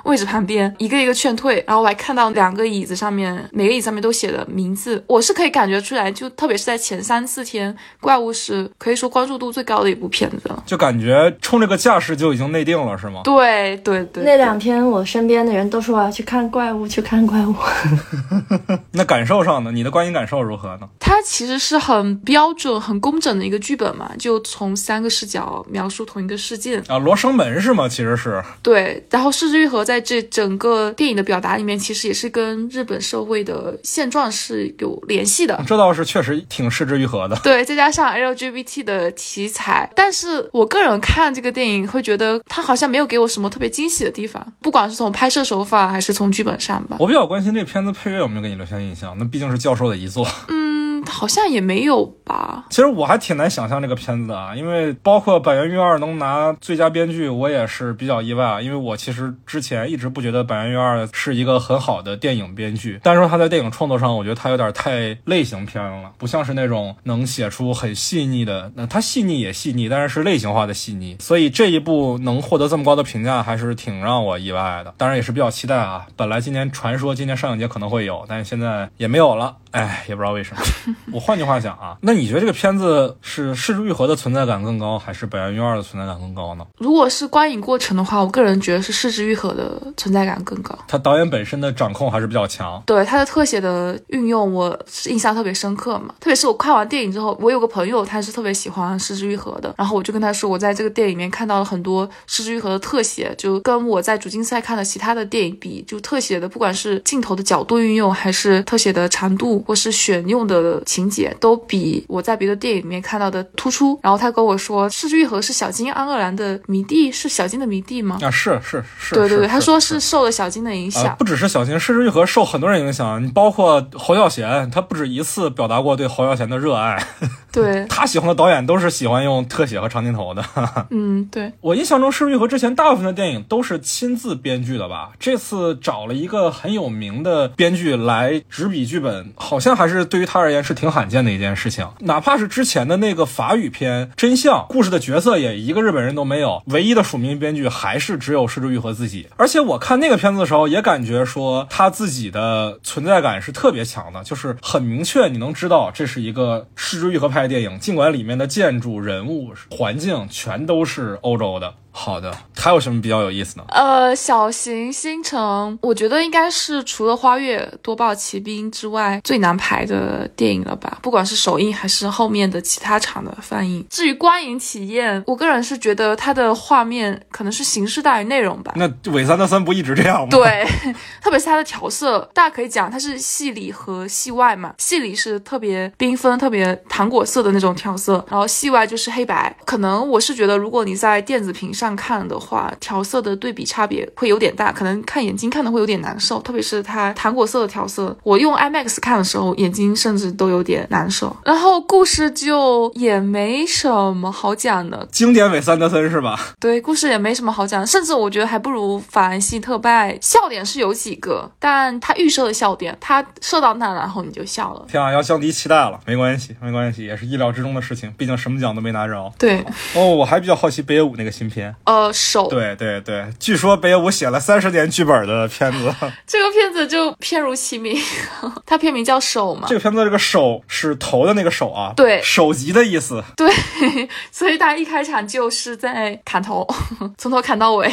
位置旁边一个一个劝退，然后我还看到两个椅子上面，每个椅子上面都写的名字，我是可以感觉出来，就特别是在前三四天，怪物是可以说关注度最高的一部片子，就感觉冲这个架势就已经内定了，是吗？对对对，那两天我身边的人都说我要去看怪物，去看怪物。<laughs> 那感受上呢？你的观影感受如何呢？它其实是很标准、很工整的一个剧本嘛，就从三个视角描述同一个事件啊，罗生门是吗？其实是对，然后柿之愈合在这整个电影的表达里面，其实也是跟日本社会的现状是有联系的。这倒是确实挺失之愈合的。对，再加上 LGBT 的题材，但是我个人看这个电影会觉得它好像没有给我什么特别惊喜的地方，不管是从拍摄手法还是从剧本上吧。我比较关心这片子配乐有没有给你留下印象？那毕竟是教授的遗作。嗯。好像也没有吧。其实我还挺难想象这个片子的啊，因为包括板垣瑞二能拿最佳编剧，我也是比较意外啊。因为我其实之前一直不觉得板垣瑞二是一个很好的电影编剧，但是说他在电影创作上，我觉得他有点太类型片了，不像是那种能写出很细腻的。那他细腻也细腻，但是是类型化的细腻。所以这一部能获得这么高的评价，还是挺让我意外的。当然也是比较期待啊。本来今年传说今年上影节可能会有，但是现在也没有了。哎，也不知道为什么。<laughs> 我换句话讲啊，那你觉得这个片子是失之愈合的存在感更高，还是北原裕二的存在感更高呢？如果是观影过程的话，我个人觉得是失之愈合的存在感更高。他导演本身的掌控还是比较强，对他的特写的运用，我是印象特别深刻嘛。特别是我看完电影之后，我有个朋友他是特别喜欢失之愈合的，然后我就跟他说，我在这个电影里面看到了很多失之愈合的特写，就跟我在主竞赛看的其他的电影比，就特写的不管是镜头的角度运用，还是特写的长度，或是选用。的情节都比我在别的电影里面看到的突出。然后他跟我说，市之愈合是小金安二郎的迷弟，是小金的迷弟吗？啊，是是是。对对对，他说是受了小金的影响。不只是小金，市之愈合受很多人影响，你包括侯孝贤，他不止一次表达过对侯孝贤的热爱。对，<laughs> 他喜欢的导演都是喜欢用特写和长镜头的。嗯，<laughs> 对，我印象中，施玉和之前大部分的电影都是亲自编剧的吧？这次找了一个很有名的编剧来执笔剧本，好像还是对于他而言是挺罕见的一件事情。哪怕是之前的那个法语片《真相》，故事的角色也一个日本人都没有，唯一的署名编剧还是只有施之玉和自己。而且我看那个片子的时候，也感觉说他自己的存在感是特别强的，就是很明确，你能知道这是一个施之玉和拍的电影，尽管里面的建筑、人物、环境全都是欧洲的。好的，还有什么比较有意思呢？呃，小行星城，我觉得应该是除了《花月多报奇兵》之外最难排的电影了吧？不管是首映还是后面的其他场的放映。至于观影体验，我个人是觉得它的画面可能是形式大于内容吧。那韦斯安德森不一直这样吗？对，<laughs> 特别是它的调色，大家可以讲它是戏里和戏外嘛。戏里是特别缤纷、特别糖果色的那种调色，然后戏外就是黑白。可能我是觉得，如果你在电子屏上看的话，调色的对比差别会有点大，可能看眼睛看的会有点难受，特别是它糖果色的调色，我用 IMAX 看的时候，眼睛甚至都有点难受。然后故事就也没什么好讲的，经典韦斯安德森是吧？<laughs> 对，故事也没什么好讲，甚至我觉得还不如法兰西特拜。笑点是有几个，但他预设的笑点，他设到那，然后你就笑了。天啊，要降低期待了，没关系，没关系，也是意料之中的事情，毕竟什么奖都没拿着。对，哦，我还比较好奇北野武那个新片。呃，手。对对对，据说北野武写了三十年剧本的片子。<laughs> 这个片子就片如其名，<laughs> 它片名叫手嘛。这个片子这个手是头的那个手啊，对，首级的意思。对，<laughs> 所以大家一开场就是在砍头，从头砍到尾，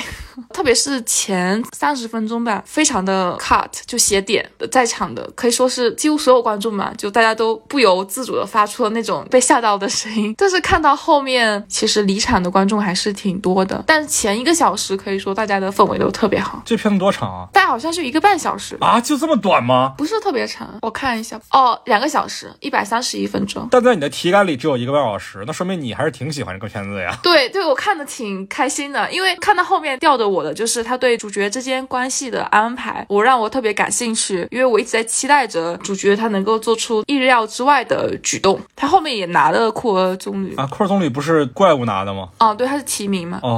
特别是前三十分钟吧，非常的 cut，就写点在场的可以说是几乎所有观众嘛，就大家都不由自主的发出了那种被吓到的声音。但是看到后面，其实离场的观众还是挺多的，但是前一个小时可以说大家的氛围都特别好。这片子多长啊？大概好像是一个半小时啊，就这么短吗？不是特别长，我看一下哦，两个小时，一百三十一分钟。但在你的体感里只有一个半小时，那说明你还是挺喜欢这个片子的呀。对对，我看的挺开心的，因为看到后面吊着我的就是他对主角之间关系的安排，我让我特别感兴趣，因为我一直在期待着主角他能够做出意料之外的举动。他后面也拿了库尔棕榈啊，库尔棕榈不是怪物拿的吗？哦，对，他是提名嘛。哦，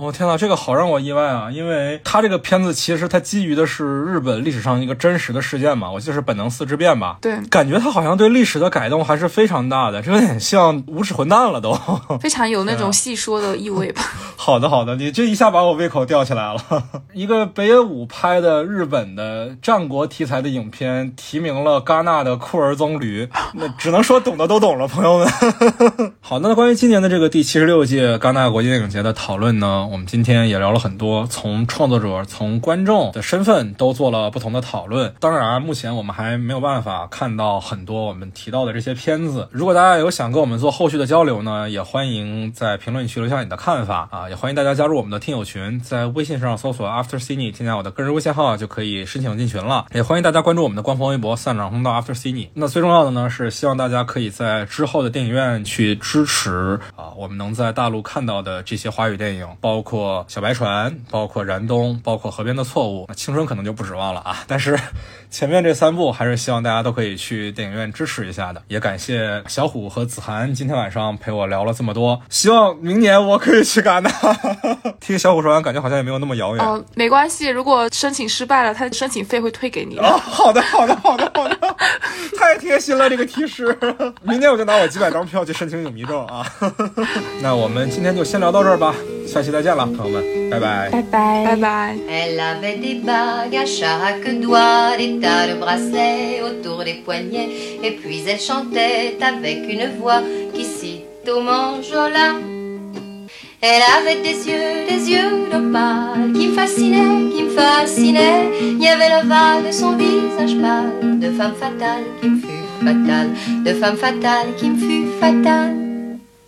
我天呐，这个好让我意外啊！因为他这个片子其实它基于的是日本历史上一个真实的事件嘛，我记得是本能寺之变吧。对，感觉他好像对历史的改动还是非常大的，这有点像无耻混蛋了都，<laughs> 非常有那种 <laughs> 戏说的意味吧。<laughs> 好的好的，你这一下把我胃口吊起来了。一个北野武拍的日本的战国题材的影片，提名了戛纳的库尔棕榈，那只能说懂的都懂了，朋友们。好，那关于今年的这个第七十六届戛纳国际电影节的讨论论呢，我们今天也聊了很多，从创作者、从观众的身份都做了不同的讨论。当然，目前我们还没有办法看到很多我们提到的这些片子。如果大家有想跟我们做后续的交流呢，也欢迎在评论区留下你的看法啊，也欢迎大家加入我们的听友群，在微信上搜索 After Cine，添加我的个人微信号就可以申请进群了。也欢迎大家关注我们的官方微博“散场通道 After Cine”。那最重要的呢，是希望大家可以在之后的电影院去支持啊，我们能在大陆看到的这些华语电影，包括《小白船》，包括《燃冬》，包括《河边的错误》。那青春可能就不指望了啊，<laughs> 但是前面这三部还是希望大家都可以去电影院支持一下的。也感谢小虎和子涵今天晚上陪我聊了这么多，希望明年我可以去戛纳。<laughs> 听小虎说完，感觉好像也没有那么遥远。哦，没关系，如果申请失败了，他申请费会退给你。哦，好的，好的，好的，好的，<laughs> 太贴心了这个提示。明天我就拿我几百张票去申请影迷证啊。那我们今天就先聊到这儿吧，下期再见了，朋友们，拜拜，拜拜，拜拜。 Elle avait des bagues à chaque doigt, des tas de bracelets autour des poignets, et puis elle chantait avec une voix qui sitôt m'enjola. Elle avait des yeux, des yeux d'opale qui me fascinaient, qui me fascinaient. Il y avait l'ovale de son visage pâle, de femme fatale qui me fut fatale, de femme fatale qui me fut fatale.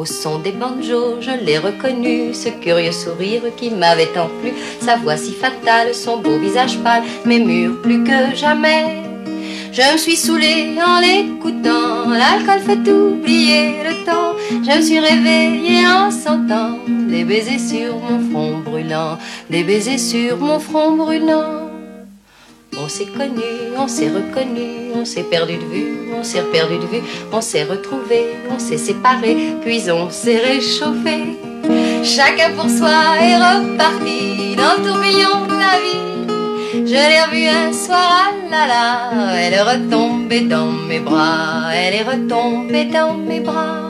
Au son des banjos, je l'ai reconnu, ce curieux sourire qui m'avait tant plu, sa voix si fatale, son beau visage pâle, mais mûr plus que jamais. Je me suis saoulée en l'écoutant, l'alcool fait oublier le temps. Je me suis réveillée en sentant des baisers sur mon front brûlant, des baisers sur mon front brûlant. On s'est connu, on s'est reconnu, on s'est perdu de vue, on s'est perdu de vue, on s'est retrouvé, on s'est séparé, puis on s'est réchauffé. Chacun pour soi est reparti dans le tourbillon de la vie. Je l'ai revue un soir, ah là là, elle est retombée dans mes bras, elle est retombée dans mes bras.